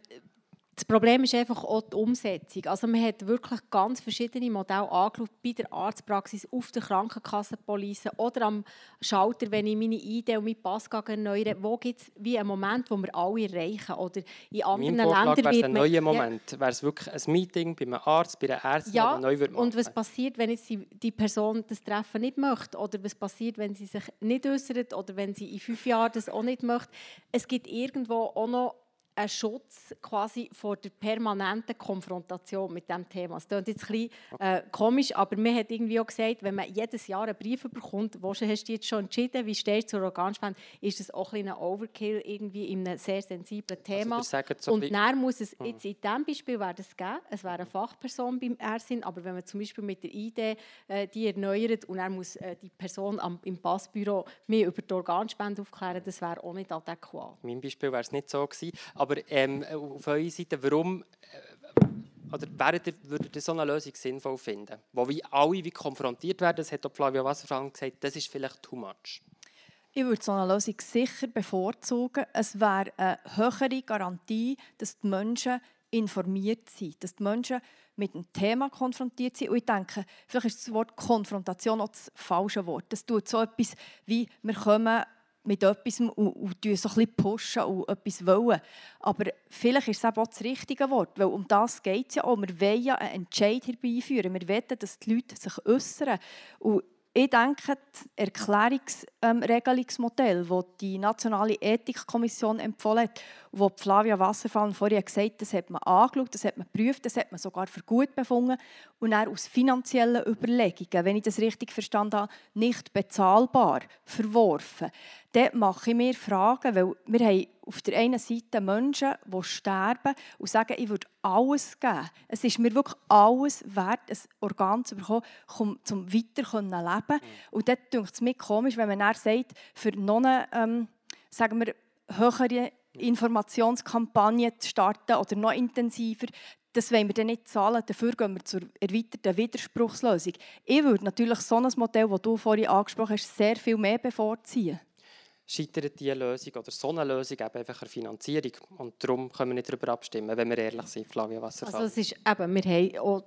das Problem ist einfach auch die Umsetzung. Also man hat wirklich ganz verschiedene Modelle angeschaut, bei der Arztpraxis, auf der Krankenkassenpolice oder am Schalter, wenn ich meine ID und meinen Pass erneuere. Wo gibt es wie einen Moment, wo wir alle erreichen? Oder in anderen Ländern wird ein neuer Moment. Ja, wäre es wirklich ein Meeting bei einem Arzt, bei einer Ärztin, ja, neu wird und was passiert, wenn jetzt die, die Person das Treffen nicht möchte? Oder was passiert, wenn sie sich nicht äußert? Oder wenn sie in fünf Jahren das auch nicht möchte? Es gibt irgendwo auch noch ein Schutz quasi vor der permanenten Konfrontation mit dem Thema. Es klingt jetzt ein bisschen äh, komisch, aber mir hat irgendwie auch gesagt, wenn man jedes Jahr einen Brief bekommt, wo hast du jetzt schon entschieden, wie steht zur Organspende, ist das auch ein, ein Overkill irgendwie in einem sehr sensiblen also, Thema. Also so und dann muss es, mhm. jetzt in diesem Beispiel wäre das geben, es wäre eine Fachperson beim Ärztin, aber wenn man zum Beispiel mit der ID äh, die erneuert und dann muss äh, die Person am, im Passbüro mehr über die Organspende aufklären, das wäre auch nicht adäquat. Mein Beispiel wäre es nicht so gewesen. Aber ähm, auf eurer Seite, warum äh, oder werdet würdet ihr so eine Lösung sinnvoll finden? Wo wie alle wie konfrontiert werden, das hat auch Flavia Wasserfall gesagt, das ist vielleicht too much. Ich würde so eine Lösung sicher bevorzugen. Es wäre eine höhere Garantie, dass die Menschen informiert sind, dass die Menschen mit dem Thema konfrontiert sind. Und ich denke, vielleicht ist das Wort Konfrontation auch das falsche Wort. Das tut so etwas wie, wir kommen mit etwas und, und so ein bisschen pushen und etwas wollen. Aber vielleicht ist es auch das richtige Wort, weil um das geht es ja auch. Wir wollen ja einen Entscheid herbeiführen. Wir wollen, dass die Leute sich äußern. Und ich denke, das Erklärungsregelungsmodell, ähm, das die Nationale Ethikkommission empfohlen hat, wo Flavia Wasserfall vorhin gesagt hat, das hat man angeschaut, das hat man geprüft, das hat man sogar für gut befunden und dann aus finanziellen Überlegungen, wenn ich das richtig verstanden habe, nicht bezahlbar verworfen dann mache ich mir Fragen, weil wir haben auf der einen Seite Menschen, die sterben und sagen, ich würde alles geben. Es ist mir wirklich alles wert, ein Organ zu bekommen, um, um weiter zu leben. Und dort denkt es mir komisch, wenn man dann sagt, für noch eine, ähm, sagen wir, höhere Informationskampagne zu starten oder noch intensiver, das wollen wir dann nicht zahlen. Dafür gehen wir zur erweiterten Widerspruchslösung. Ich würde natürlich so ein Modell, das du vorhin angesprochen hast, sehr viel mehr bevorziehen. Scheitert diese Lösung oder so eine Lösung eben einfach eine Finanzierung? Und darum können wir nicht darüber abstimmen, wenn wir ehrlich sind, Flavia Wasserfall. Also es ist eben, wir haben auch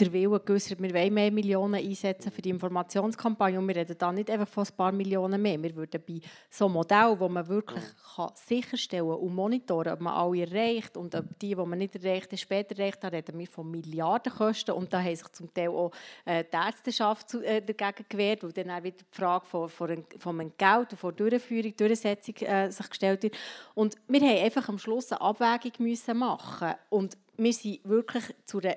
der Wille geäußert, wir wollen mehr Millionen einsetzen für die Informationskampagne und wir reden da nicht einfach von ein paar Millionen mehr. Wir würden bei so einem Modell, wo man wirklich mhm. kann sicherstellen und monitoren ob man alle erreicht und ob die, die man nicht erreicht, später erreicht, da reden wir von Milliardenkosten und da haben sich zum Teil auch äh, die Ärzteschaft äh, dagegen gewehrt, weil dann auch wieder die Frage von, von, von Geld und von Durchführung, Durchsetzung äh, sich gestellt wird. Und wir haben einfach am Schluss eine Abwägung müssen machen und wir sind wirklich zu einer,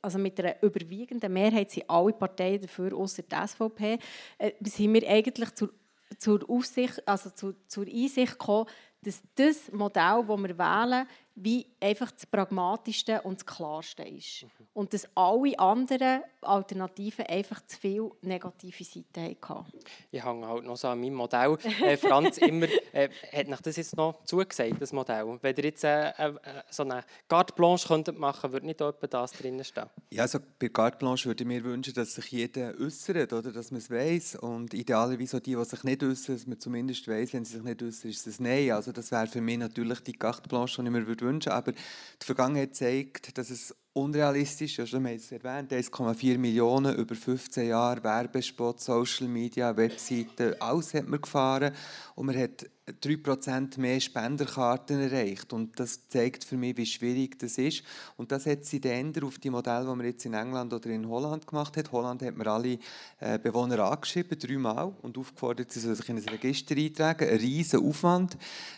also mit einer überwiegenden Mehrheit sind alle Parteien dafür, außer die SVP, äh, sind wir eigentlich zur, zur, Aussicht, also zu, zur Einsicht gekommen, dass das Modell, das wir wählen, wie einfach das pragmatischste und das klarste ist. Und dass alle anderen Alternativen einfach zu viele negative Seiten hatten. Ich hänge halt noch so an meinem Modell. Äh, Franz immer, äh, hat nach das jetzt noch zugesagt, das Modell? Wenn ihr jetzt äh, äh, so eine Carte Blanche könntet machen würde nicht etwa das drinnen stehen? Ja, also bei Carte Blanche würde ich mir wünschen, dass sich jeder äußert, oder? dass man es weiss. Und idealerweise auch die, die sich nicht äußern, dass man zumindest weiss, wenn sie sich nicht äußern, ist es ein Nein. Also das wäre für mich natürlich die Carte Blanche, die ich mir würde wünschen. Aber die Vergangenheit zeigt, dass es unrealistisch ist. Wir haben es erwähnt, 1,4 Millionen über 15 Jahre Werbespot, Social Media, Webseiten, alles hat man gefahren und man hat 3% mehr Spenderkarten erreicht. Und das zeigt für mich, wie schwierig das ist. Und das hat sie dann auf die Modelle, die man jetzt in England oder in Holland gemacht hat. Holland hat man alle äh, Bewohner angeschrieben, dreimal, und aufgefordert, sie sollen sich in ein Register eintragen. Ein riesen Aufwand,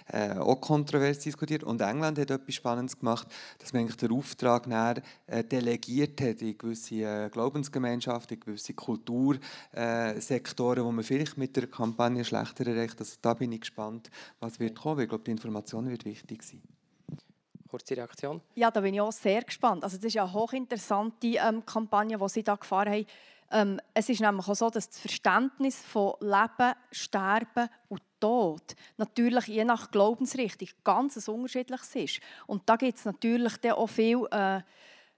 äh, auch kontrovers diskutiert. Und England hat etwas Spannendes gemacht, dass man eigentlich den Auftrag näher äh, delegiert hat in gewisse äh, Glaubensgemeinschaften, in gewisse Kultursektoren, wo man vielleicht mit der Kampagne schlechter erreicht. Also da bin ich gespannt gespannt, was wird kommen. Ich glaube, die Information wird wichtig sein. Kurze Reaktion? Ja, da bin ich auch sehr gespannt. Also das ist ja eine hochinteressante ähm, Kampagne, die Sie da gefahren haben. Ähm, es ist nämlich auch so, dass das Verständnis von Leben, Sterben und Tod natürlich je nach Glaubensrichtung ganz unterschiedlich ist. Und da gibt es natürlich auch viel... Äh,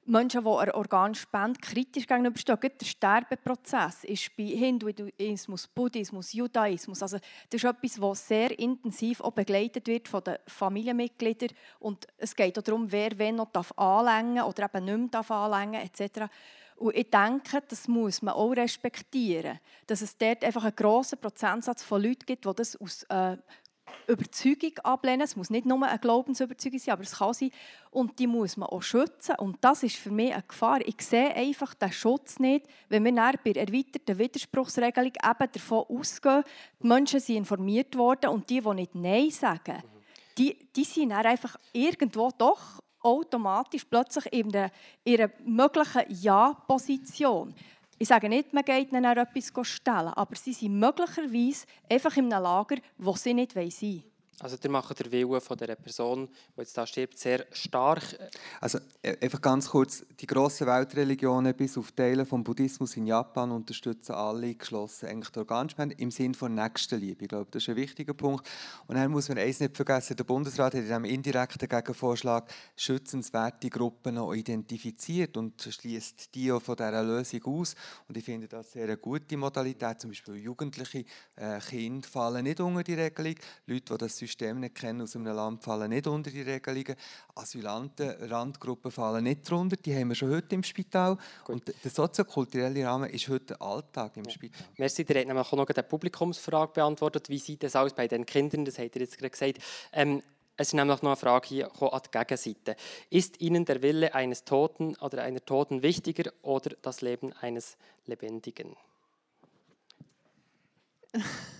Menschen, die einer Organspende kritisch gegenüberstehen. Der Sterbeprozess ist bei Hinduismus, Buddhismus, Judaismus. Also das ist etwas, das sehr intensiv auch begleitet wird von den Familienmitgliedern. Und es geht auch darum, wer wen noch anlängen darf oder eben nicht mehr anlängen etc. Und ich denke, das muss man auch respektieren, dass es dort einfach einen grossen Prozentsatz von Leuten gibt, die das aus äh, Überzeugung ablehnen. Es muss nicht nur eine Glaubensüberzeugung sein, aber es kann sein. Und die muss man auch schützen. Und das ist für mich eine Gefahr. Ich sehe einfach den Schutz nicht, wenn wir dann bei der erweiterten Widerspruchsregelung eben davon ausgehen, die Menschen sind informiert worden und die, die nicht Nein sagen, die, die sind dann einfach irgendwo doch automatisch plötzlich in ihrer möglichen Ja-Position. Ich sage nicht, man geht ihnen etwas stellen, aber sie sind möglicherweise einfach in einem Lager, wo sie nicht sein wollen. Also ihr macht den Willen von der Person, die jetzt da stirbt, sehr stark. Also e, einfach ganz kurz, die grossen Weltreligionen bis auf Teile vom Buddhismus in Japan unterstützen alle geschlossen eigentlich die Organspende im Sinne von Nächstenliebe. Ich glaube, das ist ein wichtiger Punkt. Und dann muss man eines nicht vergessen, der Bundesrat hat in einem indirekten Gegenvorschlag schützenswerte Gruppen noch identifiziert und schließt die auch von dieser Lösung aus. Und ich finde das sehr eine gute Modalität. Zum Beispiel Jugendliche, äh, Kinder fallen nicht unter die Regelung. Leute, die das System nicht kennen aus einem Land, fallen nicht unter die Regelungen. Asylanten, Randgruppen fallen nicht drunter. Die haben wir schon heute im Spital. Gut. Und der soziokulturelle Rahmen ist heute Alltag im ja. Spital. Merci, ihr habt nämlich auch noch eine Publikumsfrage beantwortet. Wie sieht das aus bei den Kindern? Das habt ihr jetzt gerade gesagt. Ähm, es ist nämlich noch eine Frage hier an die Gegenseite. Ist Ihnen der Wille eines Toten oder einer Toten wichtiger oder das Leben eines Lebendigen?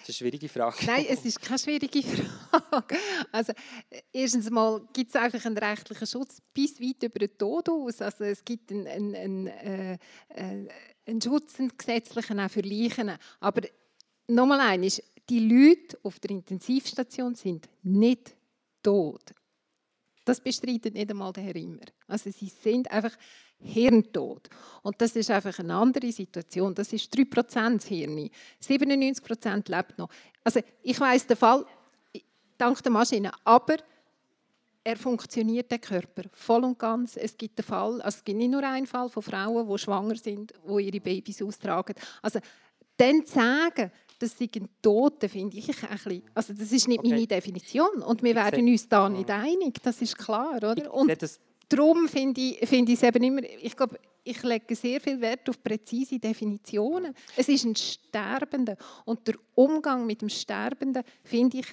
Das ist eine schwierige Frage. Nein, es ist keine schwierige Frage. Also, erstens mal gibt es einfach einen rechtlichen Schutz bis weit über den Tod aus. Also, es gibt einen, einen, einen, äh, äh einen Schutz, einen gesetzlichen auch für Leichen. Aber nochmal eines, Die Leute auf der Intensivstation sind nicht tot. Das bestreitet nicht einmal der Herr Immer. Also sie sind einfach hirntot. Und das ist einfach eine andere Situation. Das ist 3% Hirn. 97% lebt noch. Also ich weiß den Fall dank der Maschine, aber er funktioniert der Körper voll und ganz. Es gibt einen Fall, also es gibt nicht nur einen Fall von Frauen, die schwanger sind, die ihre Babys austragen. Also dann zu sagen, das sind Tote, finde ich ein bisschen, also das ist nicht okay. meine Definition und wir werden uns da nicht einig, das ist klar, oder? Und darum finde ich, finde ich es eben immer, ich glaube, ich lege sehr viel Wert auf präzise Definitionen. Es ist ein Sterbender und der Umgang mit dem Sterbenden, finde ich,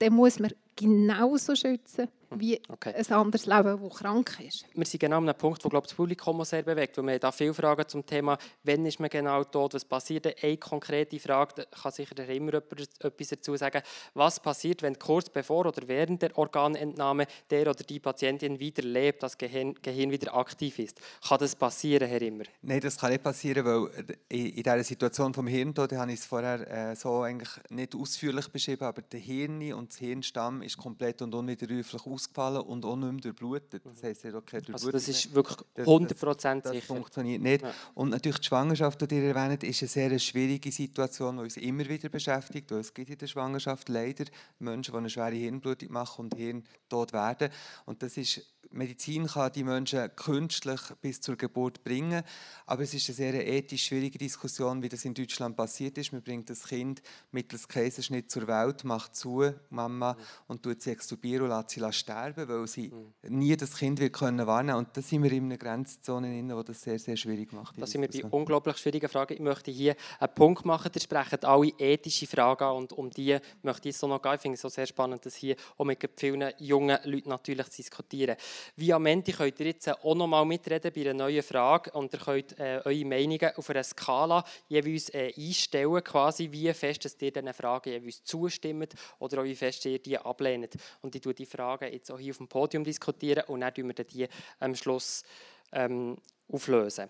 den muss man genauso schützen wie okay. ein anderes Leben, das krank ist. Wir sind genau an einem Punkt, wo glaube das Publikum sehr bewegt, weil wir da viele Fragen zum Thema, wann ist man genau tot, was passiert. Eine konkrete Frage, da kann sicher immer etwas dazu sagen, was passiert, wenn kurz bevor oder während der Organentnahme der oder die Patientin wieder lebt, das Gehirn, Gehirn wieder aktiv ist. Kann das passieren, Herr Immer? Nein, das kann nicht passieren, weil in dieser Situation vom Hirntod habe ich es vorher äh, so eigentlich nicht ausführlich beschrieben, aber der Hirn und das Hirnstamm ist komplett und unwiderruflich ausgefallen und auch nicht mehr durchblutet. Das heisst, er hat keine Also das ist wirklich 100% das, das, das sicher. funktioniert nicht. Ja. Und natürlich die Schwangerschaft, die ihr erwähnt, ist eine sehr schwierige Situation, die uns immer wieder beschäftigt. Es gibt in der Schwangerschaft leider Menschen, die eine schwere Hirnblutung machen und hirntot werden. Und das ist Medizin kann die Menschen künstlich bis zur Geburt bringen, aber es ist eine sehr ethisch schwierige Diskussion, wie das in Deutschland passiert ist. Man bringt das Kind mittels Kaiserschnitt zur Welt, macht zu, Mama, mhm. und tut sie extubieren und lässt sie sterben, weil sie mhm. nie das Kind wird können wahrnehmen Und da sind wir in einer Grenzzone, in die das sehr, sehr schwierig macht. Da sind wir bei unglaublich schwierigen Fragen. Ich möchte hier einen Punkt machen, ihr sprecht alle ethische Fragen an und um die möchte ich so noch gehen. Ich finde es so sehr spannend, das hier auch mit vielen jungen Leuten natürlich zu diskutieren. Wie am Ende könnt ihr jetzt auch noch mal mitreden bei einer neuen Frage und ihr könnt äh, eure Meinungen auf einer Skala jeweils äh, einstellen, quasi wie fest dass ihr diesen Fragen jeweils zustimmt oder wie fest ihr die ablehnt. Und ich tue die Fragen jetzt auch hier auf dem Podium diskutieren und dann tun wir die am Schluss ähm, auflösen.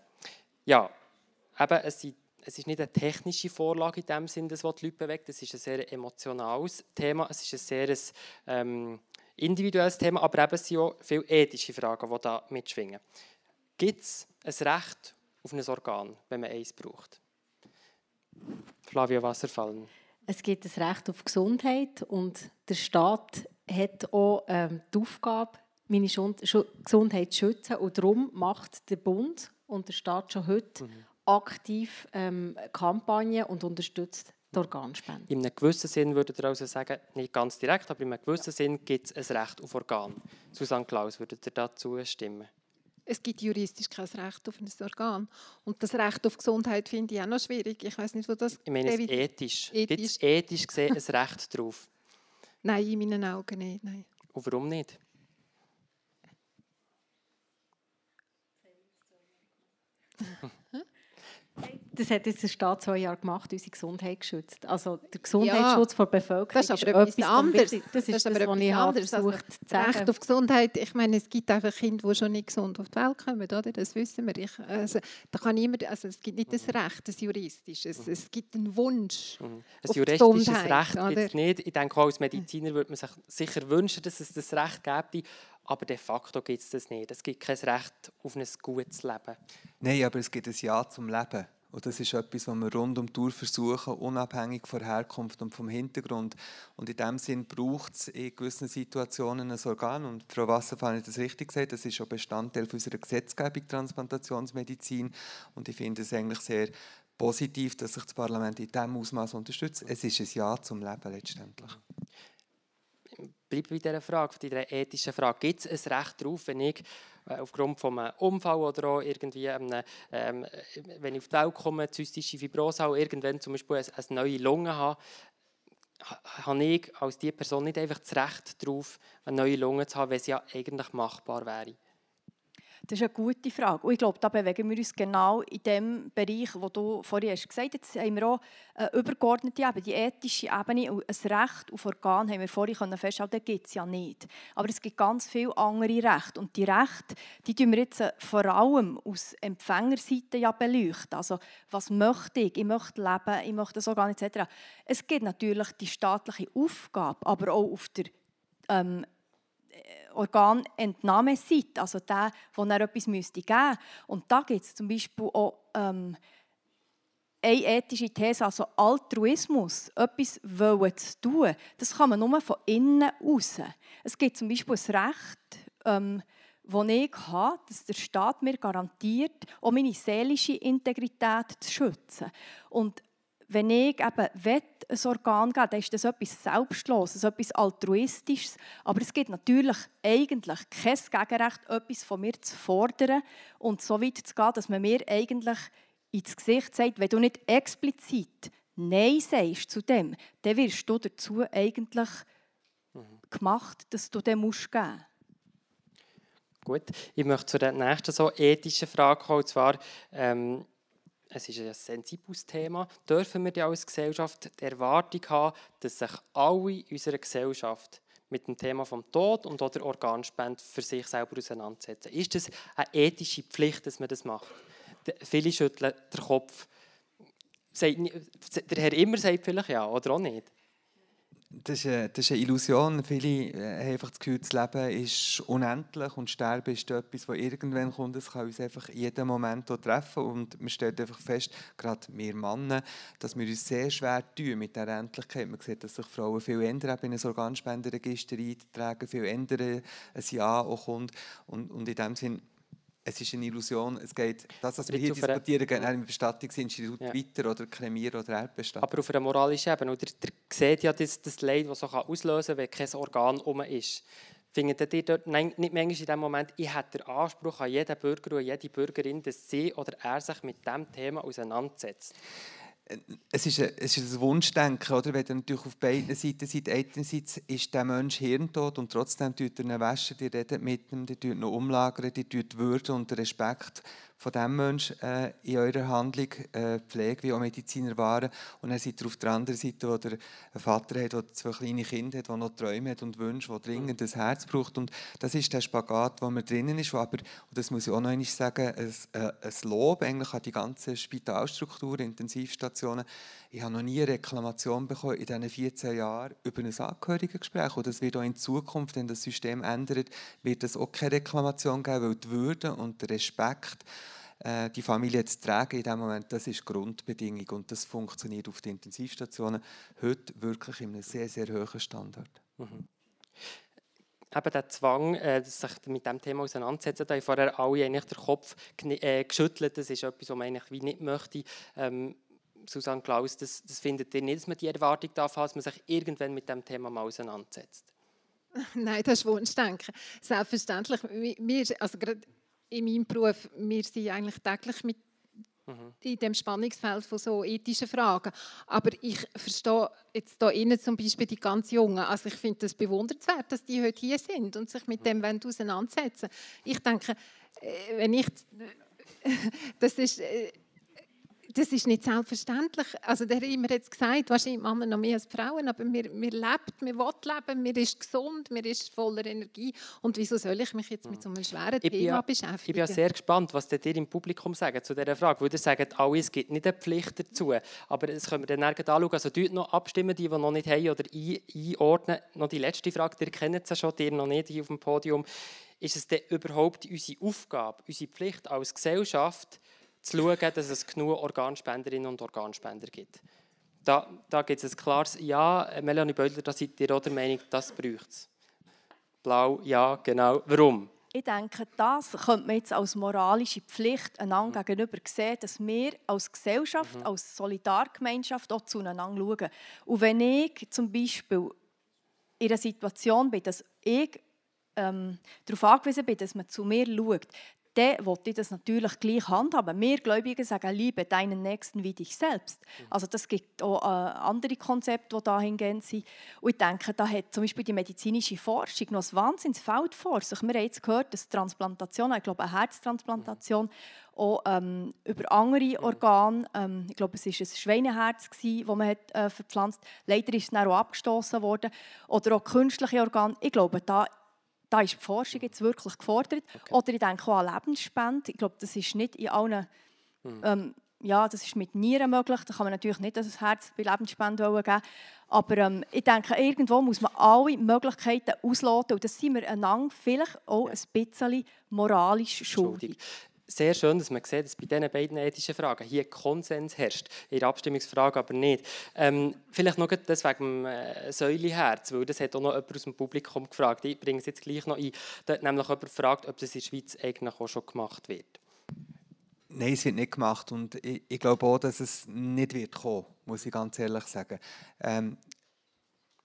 Ja, eben, es es ist nicht eine technische Vorlage in dem Sinne, das die Leute bewegt. Es ist ein sehr emotionales Thema. Es ist ein sehr ähm, individuelles Thema, aber eben sind auch viele ethische Fragen, die da mitschwingen. Gibt es ein Recht auf ein Organ, wenn man eins braucht? Flavia Wasserfallen. Es gibt ein Recht auf Gesundheit und der Staat hat auch ähm, die Aufgabe, meine Gesundheit zu schützen. Und darum macht der Bund und der Staat schon heute mhm. aktiv ähm, Kampagnen und unterstützt die Organspende. In einem gewissen Sinn würde ihr also sagen, nicht ganz direkt, aber in einem gewissen Sinn gibt es ein Recht auf Organ. Susanne Klaus, würdet ihr dazu stimmen? Es gibt juristisch kein Recht auf ein Organ. Und das Recht auf Gesundheit finde ich auch noch schwierig. Ich weiß nicht, wo das... Ich meine, David, ethisch. ethisch. Gibt es ethisch gesehen ein Recht darauf? Nein, in meinen Augen nicht. Nein. Und warum nicht? Das hat jetzt der Staat zwei Jahre gemacht, unsere Gesundheit geschützt. Also der Gesundheitsschutz ja, der Bevölkerung das ist, aber ist etwas anderes. Das ist das, ist das was ich anderes. Also, Recht auf Gesundheit, ich meine, es gibt einfach Kinder, die schon nicht gesund auf die Welt kommen, oder? das wissen wir. Ich, also, da kann niemand, also, es gibt nicht das Recht, das juristisches, es, es gibt einen Wunsch mhm. Ein juristisches Recht gibt es nicht. Ich denke, auch als Mediziner würde man sich sicher wünschen, dass es das Recht gäbe, aber de facto gibt es das nicht. Es gibt kein Recht auf ein gutes Leben. Nein, aber es gibt ein Ja zum Leben. Und das ist etwas, was wir rund um die Tour versuchen, unabhängig von Herkunft und vom Hintergrund. Und in dem Sinn braucht es in gewissen Situationen ein Organ. Und Frau Wasserfall hat das richtig gesagt, das ist schon Bestandteil unserer Gesetzgebung Transplantationsmedizin. Und ich finde es eigentlich sehr positiv, dass sich das Parlament in diesem Ausmaß unterstützt. Es ist ein Ja zum Leben letztendlich bleibe bei dieser Frage, bei dieser ethischen Frage. Gibt es ein Recht darauf, wenn ich äh, aufgrund von einem Unfall oder auch irgendwie, einem, ähm, wenn ich auf die Welt komme, zystische Fibrose habe, irgendwann zum Beispiel eine, eine neue Lunge habe, habe ich als diese Person nicht einfach das Recht darauf, eine neue Lunge zu haben, wenn sie ja eigentlich machbar wäre? Das ist eine gute Frage. Und ich glaube, da bewegen wir uns genau in dem Bereich, wo du vorhin hast gesagt hast. Jetzt haben wir auch eine übergeordnete Ebene, die ethische Ebene. Und ein Recht auf Organ haben wir vorhin feststellen gibt es ja nicht. Aber es gibt ganz viele andere Rechte. Und die Rechte, die tun wir jetzt vor allem aus Empfängerseite ja beleuchten. Also, was möchte ich? Ich möchte leben, ich möchte das Organ etc. Es gibt natürlich die staatliche Aufgabe, aber auch auf der ähm, Organentnahmeseite, also der, wo er etwas müsste geben müsste. Und da gibt es zum Beispiel auch ähm, eine ethische These, also Altruismus, etwas wollen zu tun, das kann man nur von innen raus. Es gibt zum Beispiel ein Recht, ähm, das ich habe, dass der Staat mir garantiert, auch meine seelische Integrität zu schützen. Und wenn ich eben ein Organ geben dann ist das etwas Selbstloses, etwas Altruistisches. Aber es gibt natürlich eigentlich kein Gegenrecht, etwas von mir zu fordern und so weit zu gehen, dass man mir eigentlich ins Gesicht sagt, wenn du nicht explizit Nein sagst zu dem, dann wirst du dazu eigentlich gemacht, dass du dem musst geben musst. Gut, ich möchte zu der nächsten so ethischen Frage kommen, und zwar ähm, es ist ein sensibles Thema, dürfen wir als Gesellschaft die Erwartung haben, dass sich alle in unserer Gesellschaft mit dem Thema vom Tod und oder Organspende für sich selber auseinandersetzen. Ist das eine ethische Pflicht, dass man das macht? Viele schütteln den Kopf. Der Herr immer sagt vielleicht ja, oder auch nicht. Das ist, eine, das ist eine Illusion. Viele äh, haben einfach das Gefühl, das Leben ist unendlich und Sterben ist etwas, das irgendwann kommt. Es kann uns einfach jeden Moment treffen. Und man stellt einfach fest, gerade wir Männer, dass wir uns sehr schwer tun mit der Endlichkeit. Man sieht, dass sich Frauen viel ändern, in ein Organspenderregister eintragen, viel ändern, ein Ja auch kommt. Und, und in dem Sinne es ist eine Illusion. Es geht, das, was wir hier diskutieren, geht im Bestattungsinstitut ja. weiter oder Kremieren oder Erdbestattung. Aber auf einer moralischen Ebene. Oder der sieht ja das, das Leid, das so auslösen kann, wenn kein Organ um ist. Findet ihr dort nicht manchmal in dem Moment, ich hätte den Anspruch an jeden Bürger und jede Bürgerin, dass sie oder er sich mit diesem Thema auseinandersetzt? Es ist, ein, es ist ein Wunschdenken, oder? wenn du natürlich auf beiden Seiten seid. Einerseits ist der Mensch hirntot und trotzdem tut er ihn waschen, die redet mit ihm, die tut ihn umlagern, die tut Würde und Respekt von dem Menschen äh, in eurer Handlung, äh, Pflege wie auch Mediziner waren. Und dann seid ihr auf der anderen Seite, wo der Vater hat, der zwei kleine Kinder hat, der noch Träume hat und Wünsche, der dringend ein Herz braucht. Und das ist der Spagat, wo man drinnen ist, aber, und das muss ich auch noch einmal sagen, ein, äh, ein Lob eigentlich an die ganze Spitalstruktur, Intensivstationen. Ich habe noch nie eine Reklamation bekommen in diesen 14 Jahren über ein Angehörigengespräch. Und das wird auch in Zukunft, wenn das System ändert, wird es auch keine Reklamation geben, weil die Würde und der Respekt äh, die Familie zu tragen in dem Moment, das ist Grundbedingung und das funktioniert auf den Intensivstationen heute wirklich in einem sehr, sehr hohen Standard. Mhm. Eben der Zwang, äh, sich mit dem Thema auseinanderzusetzen, da haben vorher alle eigentlich den Kopf äh, geschüttelt, das ist etwas, was man eigentlich wie nicht möchte. Ähm, Susanne Klaus, das, das findet ihr nicht, dass man die Erwartung darf dass man sich irgendwann mit dem Thema mal auseinandersetzt? Nein, das ist Wunschdenken. Selbstverständlich. Wir, also gerade in meinem Beruf, wir sind eigentlich täglich mit mhm. in dem Spannungsfeld von so ethischen Fragen. Aber ich verstehe jetzt hier innen zum Beispiel die ganz Jungen. Also ich finde es bewundernswert, dass die heute hier sind und sich mit dem auseinandersetzen Ich denke, äh, wenn ich das ist äh, das ist nicht selbstverständlich. Also der hat immer jetzt gesagt, wahrscheinlich Männer noch mehr als Frauen, aber wir, wir lebt, wir wollen leben, wir ist gesund, wir ist voller Energie. Und wieso soll ich mich jetzt mit so einem schweren ich Thema ja, beschäftigen? Ich bin ja sehr gespannt, was ihr im Publikum sagt zu dieser Frage. Weil ihr sagt, alle, es gibt nicht eine Pflicht dazu. Aber das können wir dann anschauen. Also dort noch abstimmen, die, die noch nicht haben oder einordnen. Noch die letzte Frage, ihr kennt ja schon, die noch nicht hier auf dem Podium. Ist es denn überhaupt unsere Aufgabe, unsere Pflicht als Gesellschaft, zu schauen, dass es genug Organspenderinnen und Organspender gibt. Da, da gibt es ein klares Ja. Melanie Bödler, da seid ihr auch der Meinung, das braucht es. Blau, ja, genau. Warum? Ich denke, das könnte man jetzt als moralische Pflicht einander mhm. gegenüber sehen, dass wir als Gesellschaft, mhm. als Solidargemeinschaft auch zueinander schauen. Und wenn ich zum Beispiel in einer Situation bin, dass ich ähm, darauf angewiesen bin, dass man zu mir schaut, dann wollte ich das natürlich gleich handhaben. Wir Gläubigen sagen, liebe deinen Nächsten wie dich selbst. Also das gibt auch äh, andere Konzepte, die dahingehend sind. Und ich denke, da hat zum Beispiel die medizinische Forschung noch ein Wahnsinnsfeld vor sich. Wir haben jetzt gehört, dass Transplantation, ich glaube eine Herztransplantation, auch ähm, über andere Organe, ähm, ich glaube es war ein Schweineherz, das man hat, äh, verpflanzt Leider ist es dann auch abgestoßen worden. Oder auch künstliche Organe. Ich glaube, da da ist die Forschung jetzt wirklich gefordert. Okay. Oder ich denke auch an Lebensspende. Ich glaube, das ist nicht in allen, mhm. ähm, ja, das ist mit Nieren möglich. Da kann man natürlich nicht das Herz bei Lebensspende geben. Aber ähm, ich denke, irgendwo muss man alle Möglichkeiten ausloten. Und das sind wir einander vielleicht auch ein bisschen moralisch schuldig sehr schön, dass man sieht, dass bei diesen beiden ethischen Fragen hier Konsens herrscht, in der Abstimmungsfrage aber nicht. Ähm, vielleicht noch das wegen dem äh, Säuleherz, weil das hat auch noch jemand aus dem Publikum gefragt. Ich bringe es jetzt gleich noch ein. Da hat nämlich jemand gefragt, ob das in der Schweiz eigentlich auch schon gemacht wird. Nein, es wird nicht gemacht und ich, ich glaube auch, dass es nicht wird kommen, muss ich ganz ehrlich sagen. Ähm,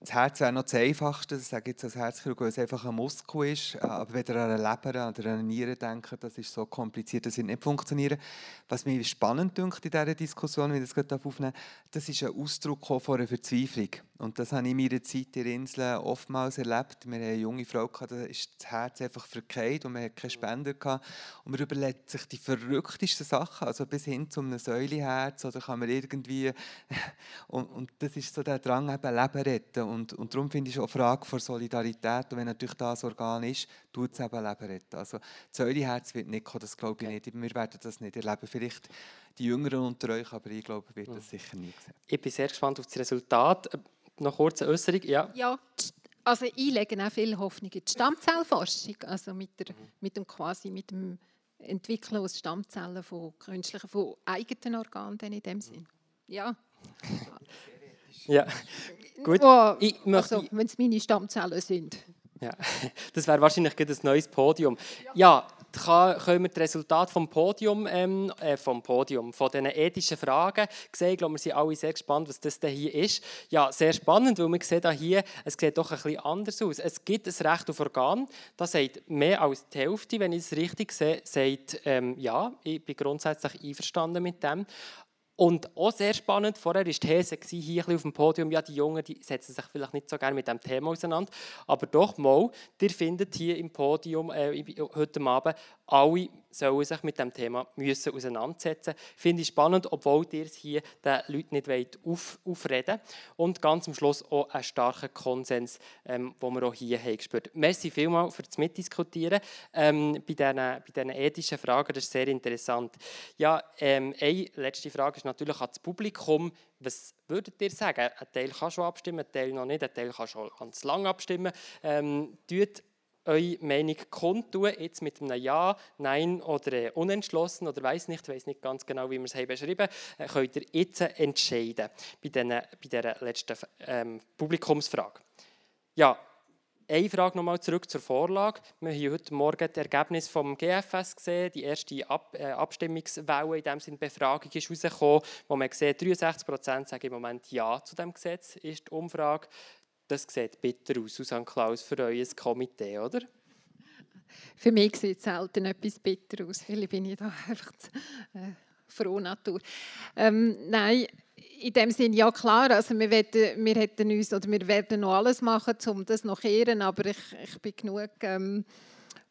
das Herz wäre noch das Einfachste, das sage ich jetzt als Herzchirurg, weil es einfach ein Muskel ist. Aber wenn ihr an eine Leber oder an eine Niere denkt, das ist so kompliziert, das wird nicht funktionieren. Was mich spannend dünkt in dieser Diskussion, wie ich das gerade aufnehmen das ist ein Ausdruck von einer Verzweiflung. Und das habe ich in meiner Zeit in Inseln oftmals erlebt. Wir hatten eine junge Frau, da ist das Herz einfach verkehrt und man hat keine Spender. Gehabt. Und man überlegt sich die verrücktesten Sachen, also bis hin zu einem Säuleherz oder kann man irgendwie... und, und das ist so der Drang, eben Leben retten. Und, und darum finde ich auch eine Frage von Solidarität. Und wenn natürlich das Organ ist, tut es eben Leben retten. Also das Säuleherz wird nicht kommen, das glaube ich nicht. Wir werden das nicht erleben. Vielleicht die Jüngeren unter euch, aber ich glaube, wird das sicher nie sehen. Ich bin sehr gespannt auf das Resultat. Noch kurze Äußerung, ja. Ja, also ich lege auch viel Hoffnung in die Stammzellforschung, also mit, der, mit dem quasi mit dem Entwickeln aus Stammzellen von künstlichen, von eigenen Organen in dem Sinn. Ja. ja, gut. Oh, ich möchte, also, wenn es meine Stammzellen sind. Ja, das wäre wahrscheinlich ein neues Podium. Ja, kann, können wir das Resultat vom Podium, ähm, äh, vom Podium, von diesen ethischen Fragen sehen. Ich glaube, wir sind alle sehr gespannt, was das hier ist. Ja, sehr spannend, weil wir sehen hier, es sieht doch ein bisschen anders aus. Es gibt ein Recht auf Organ, das sagt mehr als die Hälfte, wenn ich es richtig sehe, sagt, ähm, ja, ich bin grundsätzlich einverstanden mit dem. Und auch sehr spannend, vorher war die These hier auf dem Podium, ja, die Jungen die setzen sich vielleicht nicht so gerne mit dem Thema auseinander, aber doch mal, ihr findet hier im Podium äh, heute Abend alle sollen sich mit dem Thema müssen auseinandersetzen. Finde ich spannend, obwohl ihr es hier den Leuten nicht auf, aufreden Und ganz am Schluss auch einen starken Konsens, ähm, den wir auch hier haben gespürt. Merci vielmals für das Mitdiskutieren ähm, bei, diesen, bei diesen ethischen Fragen. Das ist sehr interessant. Ja, ähm, eine letzte Frage ist natürlich an das Publikum. Was würdet ihr sagen? Ein Teil kann schon abstimmen, ein Teil noch nicht, ein Teil kann schon ganz lang abstimmen. Ähm, eure Meinung kundtun, jetzt mit einem Ja, Nein oder äh, unentschlossen oder weiß nicht, weiß nicht ganz genau, wie wir es haben beschrieben, äh, könnt ihr jetzt entscheiden bei, den, bei dieser letzten ähm, Publikumsfrage. Ja, eine Frage nochmal zurück zur Vorlage. Wir haben heute Morgen das Ergebnis vom GFS gesehen. Die erste Ab äh, Abstimmungswelle in dem Sinne Befragung ist herausgekommen, wo man sieht, 63 Prozent sagen im Moment Ja zu dem Gesetz, ist die Umfrage. Das sieht bitter aus, Susanne Klaus, für euer Komitee, oder? Für mich sieht es selten etwas bitter aus, weil ich bin ich da einfach äh, froh Natur. Ähm, nein, in dem Sinne ja klar, also wir, werden, wir hätten uns oder wir werden noch alles machen, um das noch ehren, aber ich, ich bin genug ähm,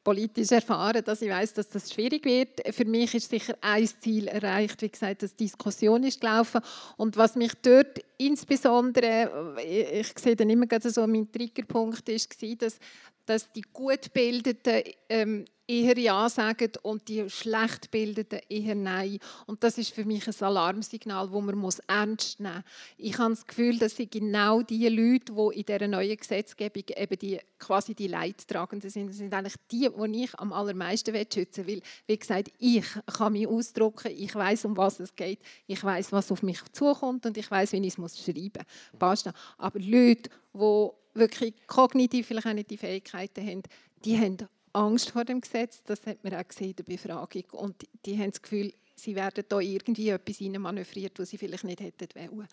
politisch erfahren, dass ich weiß, dass das schwierig wird. Für mich ist sicher ein Ziel erreicht, wie gesagt, dass die Diskussion ist gelaufen und was mich dort insbesondere, ich sehe dann immer so, mein Triggerpunkt ist, dass, dass die gut bildeten ähm, eher Ja sagen und die schlecht bildeten eher Nein. Und das ist für mich ein Alarmsignal, das man muss ernst nehmen muss. Ich habe das Gefühl, dass sie genau die Leute, die in dieser neuen Gesetzgebung eben die, quasi die Leidtragenden sind, das sind eigentlich die, die ich am allermeisten schützen will. Wie gesagt, ich kann mich ausdrücken, ich weiß, um was es geht, ich weiß, was auf mich zukommt und ich weiß, wie ich es schreiben muss. Aber Leute, die wirklich kognitiv vielleicht auch nicht die Fähigkeiten haben, die haben Angst vor dem Gesetz. Das hat man auch gesehen in der Befragung. Und die haben das Gefühl, sie werden da irgendwie etwas manövriert, was sie vielleicht nicht hätten wollen.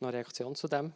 Noch eine Reaktion zu dem?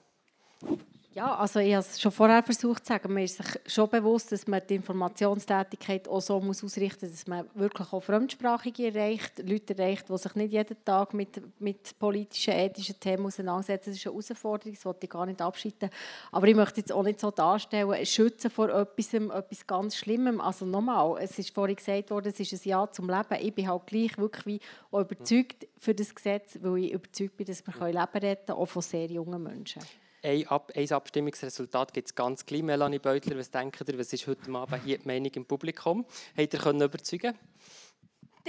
Ja, also ich habe es schon vorher versucht zu sagen, man ist sich schon bewusst, dass man die Informationstätigkeit auch so muss ausrichten muss, dass man wirklich auch Fremdsprachige erreicht, Leute erreicht, die sich nicht jeden Tag mit, mit politischen, ethischen Themen auseinandersetzen. Das ist eine Herausforderung, das wollte ich gar nicht abschreiten. Aber ich möchte jetzt auch nicht so darstellen, schützen vor etwas, etwas ganz Schlimmem. Also nochmal, es ist vorhin gesagt worden, es ist ein Ja zum Leben. Ich bin halt gleich wirklich überzeugt für das Gesetz, weil ich überzeugt bin, dass wir Leben retten können, auch von sehr jungen Menschen ein, Ab ein Abstimmungsresultat gibt es ganz gleich. Melanie Beutler, was denkt ihr, was ist heute Abend hier die Meinung im Publikum? Habt ihr können überzeugen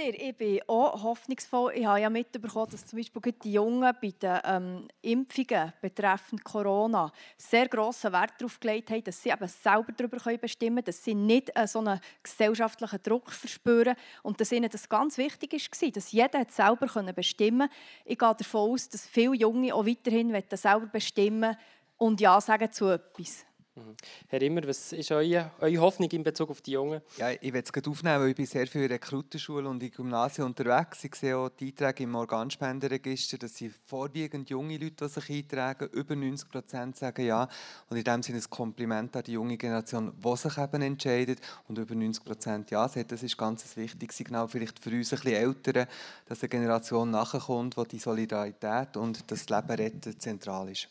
ich bin auch hoffnungsvoll. Ich habe ja mitbekommen, dass zum Beispiel die Jungen bei den ähm, Impfungen betreffend Corona sehr grossen Wert darauf gelegt haben, dass sie eben selber darüber bestimmen können, dass sie nicht äh, so einen gesellschaftlichen Druck verspüren und dass ihnen das ganz wichtig war, dass jeder selber bestimmen konnte. Ich gehe davon aus, dass viele Junge auch weiterhin selber bestimmen und Ja sagen zu etwas. Mhm. Herr Immer, was ist eure, eure Hoffnung in Bezug auf die Jungen? Ja, ich werde es gerade aufnehmen, weil ich bin sehr viel in Rekrutenschule und in Gymnasien unterwegs. Ich sehe auch die Einträge im Organspenderegister, dass sie vorwiegend junge Leute, die sich eintragen, über 90 Prozent sagen ja. Und in dem Sinne ein Kompliment an die junge Generation, die sich eben entscheidet und über 90 Prozent ja sagt. Das ist ganz ein wichtiges Signal, vielleicht für uns ein bisschen Ältere, dass eine Generation nachkommt, wo die Solidarität und das Leben retten zentral ist.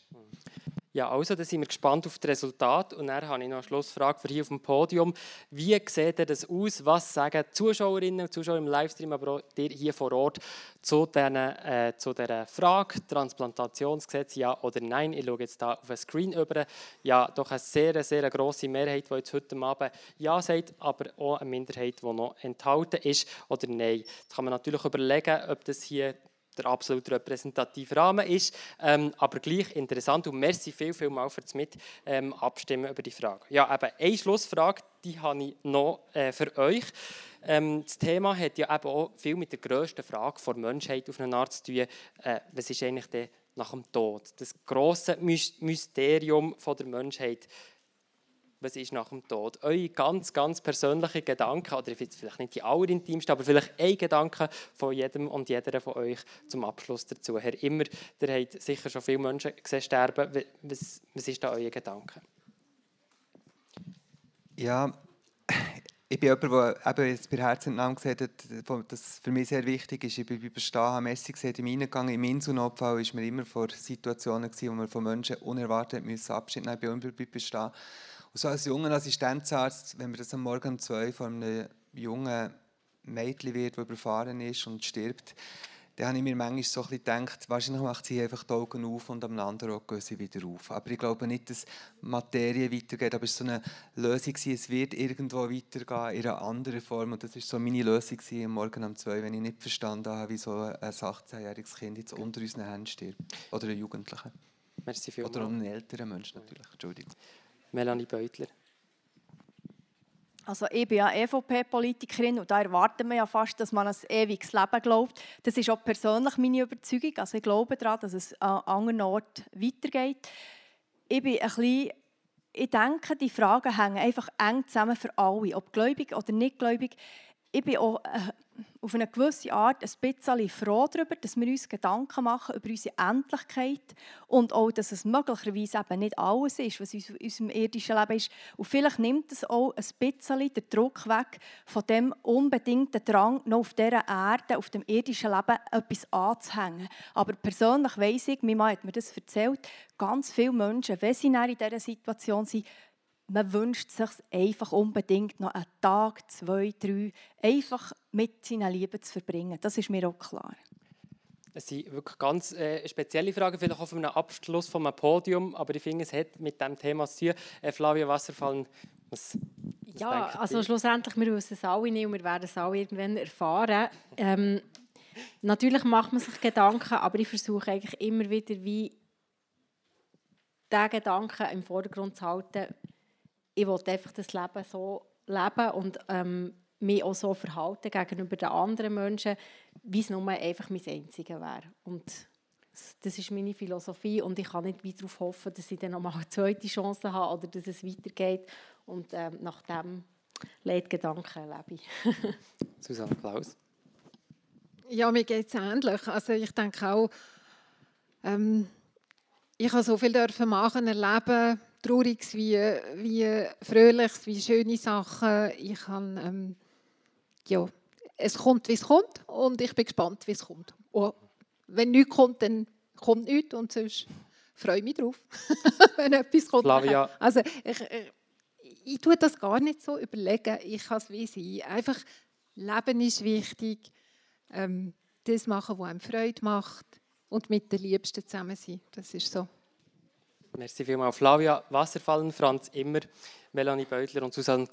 Ja, also, dann sind wir gespannt auf das Resultat. Und dann habe ich noch eine Schlussfrage für hier auf dem Podium. Wie sieht das aus? Was sagen Zuschauerinnen und Zuschauer im Livestream, aber auch dir hier vor Ort zu, den, äh, zu dieser Frage, Transplantationsgesetz, ja oder nein? Ich schaue jetzt hier auf den Screen über. Ja, doch eine sehr, sehr grosse Mehrheit, die jetzt heute Abend Ja sagt, aber auch eine Minderheit, die noch enthalten ist oder nein. Jetzt kann man natürlich überlegen, ob das hier der absolut repräsentative Rahmen ist, ähm, aber gleich interessant und merci viel, viel mal für das mit ähm, abstimmen über die Frage. Ja, eben eine Schlussfrage, die habe ich noch äh, für euch. Ähm, das Thema hat ja eben auch viel mit der grössten Frage der Menschheit auf eine Art zu tun. Äh, was ist eigentlich der nach dem Tod? Das große Mysterium von der Menschheit was ist nach dem Tod? Eure ganz, ganz persönlichen Gedanken, oder vielleicht nicht die allerintimsten, aber vielleicht ein Gedanke von jedem und jeder von euch zum Abschluss dazu. Herr Immer, ihr habt sicher schon viele Menschen gesehen sterben. Was, was ist da euer Gedanke? Ja, ich bin jemand, der eben jetzt bei Herzentnahmen gesagt hat, dass für mich sehr wichtig ist. Ich bin bei Bestehen, habe Messi gesehen, im Eingang, im Inselnotfall war mir immer vor Situationen, wo man von Menschen unerwartet Abschied nehmen musste. Bei Bestehen und so als junger Assistenzarzt, wenn man das am Morgen um zwei von einem jungen Mädchen wird, das überfahren ist und stirbt, dann habe ich mir manchmal so ein gedacht, wahrscheinlich macht sie einfach die Augen auf und am anderen Auge gehen sie wieder auf. Aber ich glaube nicht, dass Materie weitergeht, aber es war so eine Lösung, es wird irgendwo weitergehen in einer anderen Form. Und das war so meine Lösung am Morgen um zwei, wenn ich nicht verstanden habe, wie so ein 18-jähriges Kind jetzt unter unseren Händen stirbt. Oder ein Jugendlicher. Oder einen älteren Menschen natürlich, Entschuldigung. Melanie Beutler. Also ich bin ja EVP-Politikerin und da erwarten wir ja fast, dass man ein ewiges Leben glaubt. Das ist auch persönlich meine Überzeugung. Also ich glaube daran, dass es an anderen Orten weitergeht. Ich bin ein bisschen ich denke, die Fragen hängen einfach eng zusammen für alle, ob gläubig oder nicht gläubig ich bin auch äh, auf eine gewisse Art ein bisschen froh darüber, dass wir uns Gedanken machen über unsere Endlichkeit und auch, dass es möglicherweise eben nicht alles ist, was in unserem irdischen Leben ist. Und vielleicht nimmt es auch ein bisschen den Druck weg von dem unbedingten Drang, noch auf dieser Erde, auf dem irdischen Leben etwas anzuhängen. Aber persönlich weiss ich, mein Mann hat mir das erzählt, ganz viele Menschen, wenn sie in dieser Situation sind, man wünscht sich einfach unbedingt noch einen Tag, zwei, drei, einfach mit seinen Lieben zu verbringen. Das ist mir auch klar. Es sind wirklich ganz äh, spezielle Fragen, vielleicht auch von einem Abschluss von einem Podium, aber ich finde, es hat mit dem Thema zu tun. Äh, Flavia Wasserfall, was, was Ja, also schlussendlich, wir wissen es alle nicht und wir werden es auch irgendwann erfahren. Ähm, natürlich macht man sich Gedanken, aber ich versuche eigentlich immer wieder, wie diesen Gedanken im Vordergrund zu halten, ich wollte einfach das Leben so leben und ähm, mich auch so verhalten gegenüber den anderen Menschen, wie es nur einfach mein Einziges wäre. Und das ist meine Philosophie und ich kann nicht wieder darauf hoffen, dass ich dann nochmal eine zweite Chance habe oder dass es weitergeht. Und ähm, nach dem Leitgedanken lebe ich. Susanne Klaus. Ja, mir geht es ähnlich. Also ich denke auch, ähm, ich habe so viel dürfen machen, erleben, Trauriges wie, wie Fröhliches, wie schöne Sachen. Ich habe, ähm, ja, es kommt, wie es kommt und ich bin gespannt, wie es kommt. Und wenn nichts kommt, dann kommt nichts und sonst freue ich mich drauf, wenn etwas kommt. Flavia. Also ich, ich, ich tue das gar nicht so überlegen. Ich kann es wie sein. Einfach, Leben ist wichtig. Ähm, das machen, was einem Freude macht und mit den Liebsten zusammen sein. Das ist so. Merci vielmals. Flavia Wasserfallen, Franz Immer, Melanie Beutler und Susanne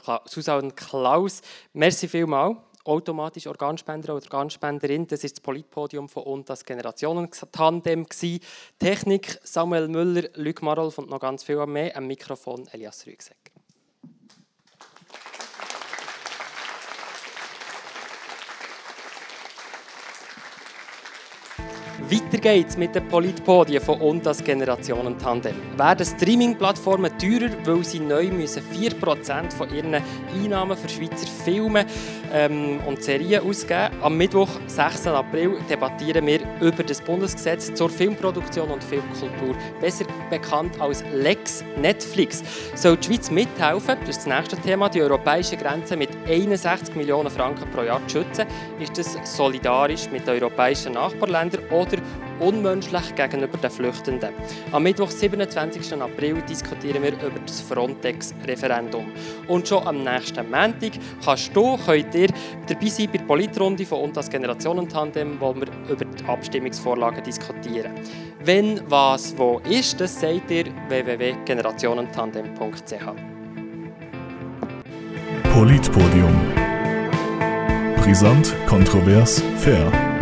Klaus. Merci vielmals. Automatisch Organspender oder Organspenderin, das ist das Politpodium von und das Generationen-Tandem. Technik Samuel Müller, Luc Marolf und noch ganz viel mehr. Am Mikrofon Elias Rügsecker. Weiter geht's mit den Politpodien von und das Generationen-Tandem. Werden Streaming-Plattformen teurer, weil sie neu müssen 4% von ihren Einnahmen für Schweizer Filme ähm, und Serien ausgeben Am Mittwoch, 6. April, debattieren wir über das Bundesgesetz zur Filmproduktion und Filmkultur, besser bekannt als Lex Netflix. Soll die Schweiz mithelfen, das ist das nächste Thema, die europäische Grenze mit 61 Millionen Franken pro Jahr zu schützen? Ist das solidarisch mit den europäischen Nachbarländern oder unmenschlich gegenüber den Flüchtenden? Am Mittwoch, 27. April, diskutieren wir über das Frontex-Referendum. Und schon am nächsten Montag kannst du, könnt ihr dabei sein bei der Politrunde von und das Generationen-Tandem, wo wir über die Abstimmungsvorlagen diskutieren. Wenn, was, wo ist, das seht ihr www.generationentandem.ch. Politpodium. Brisant, kontrovers, fair.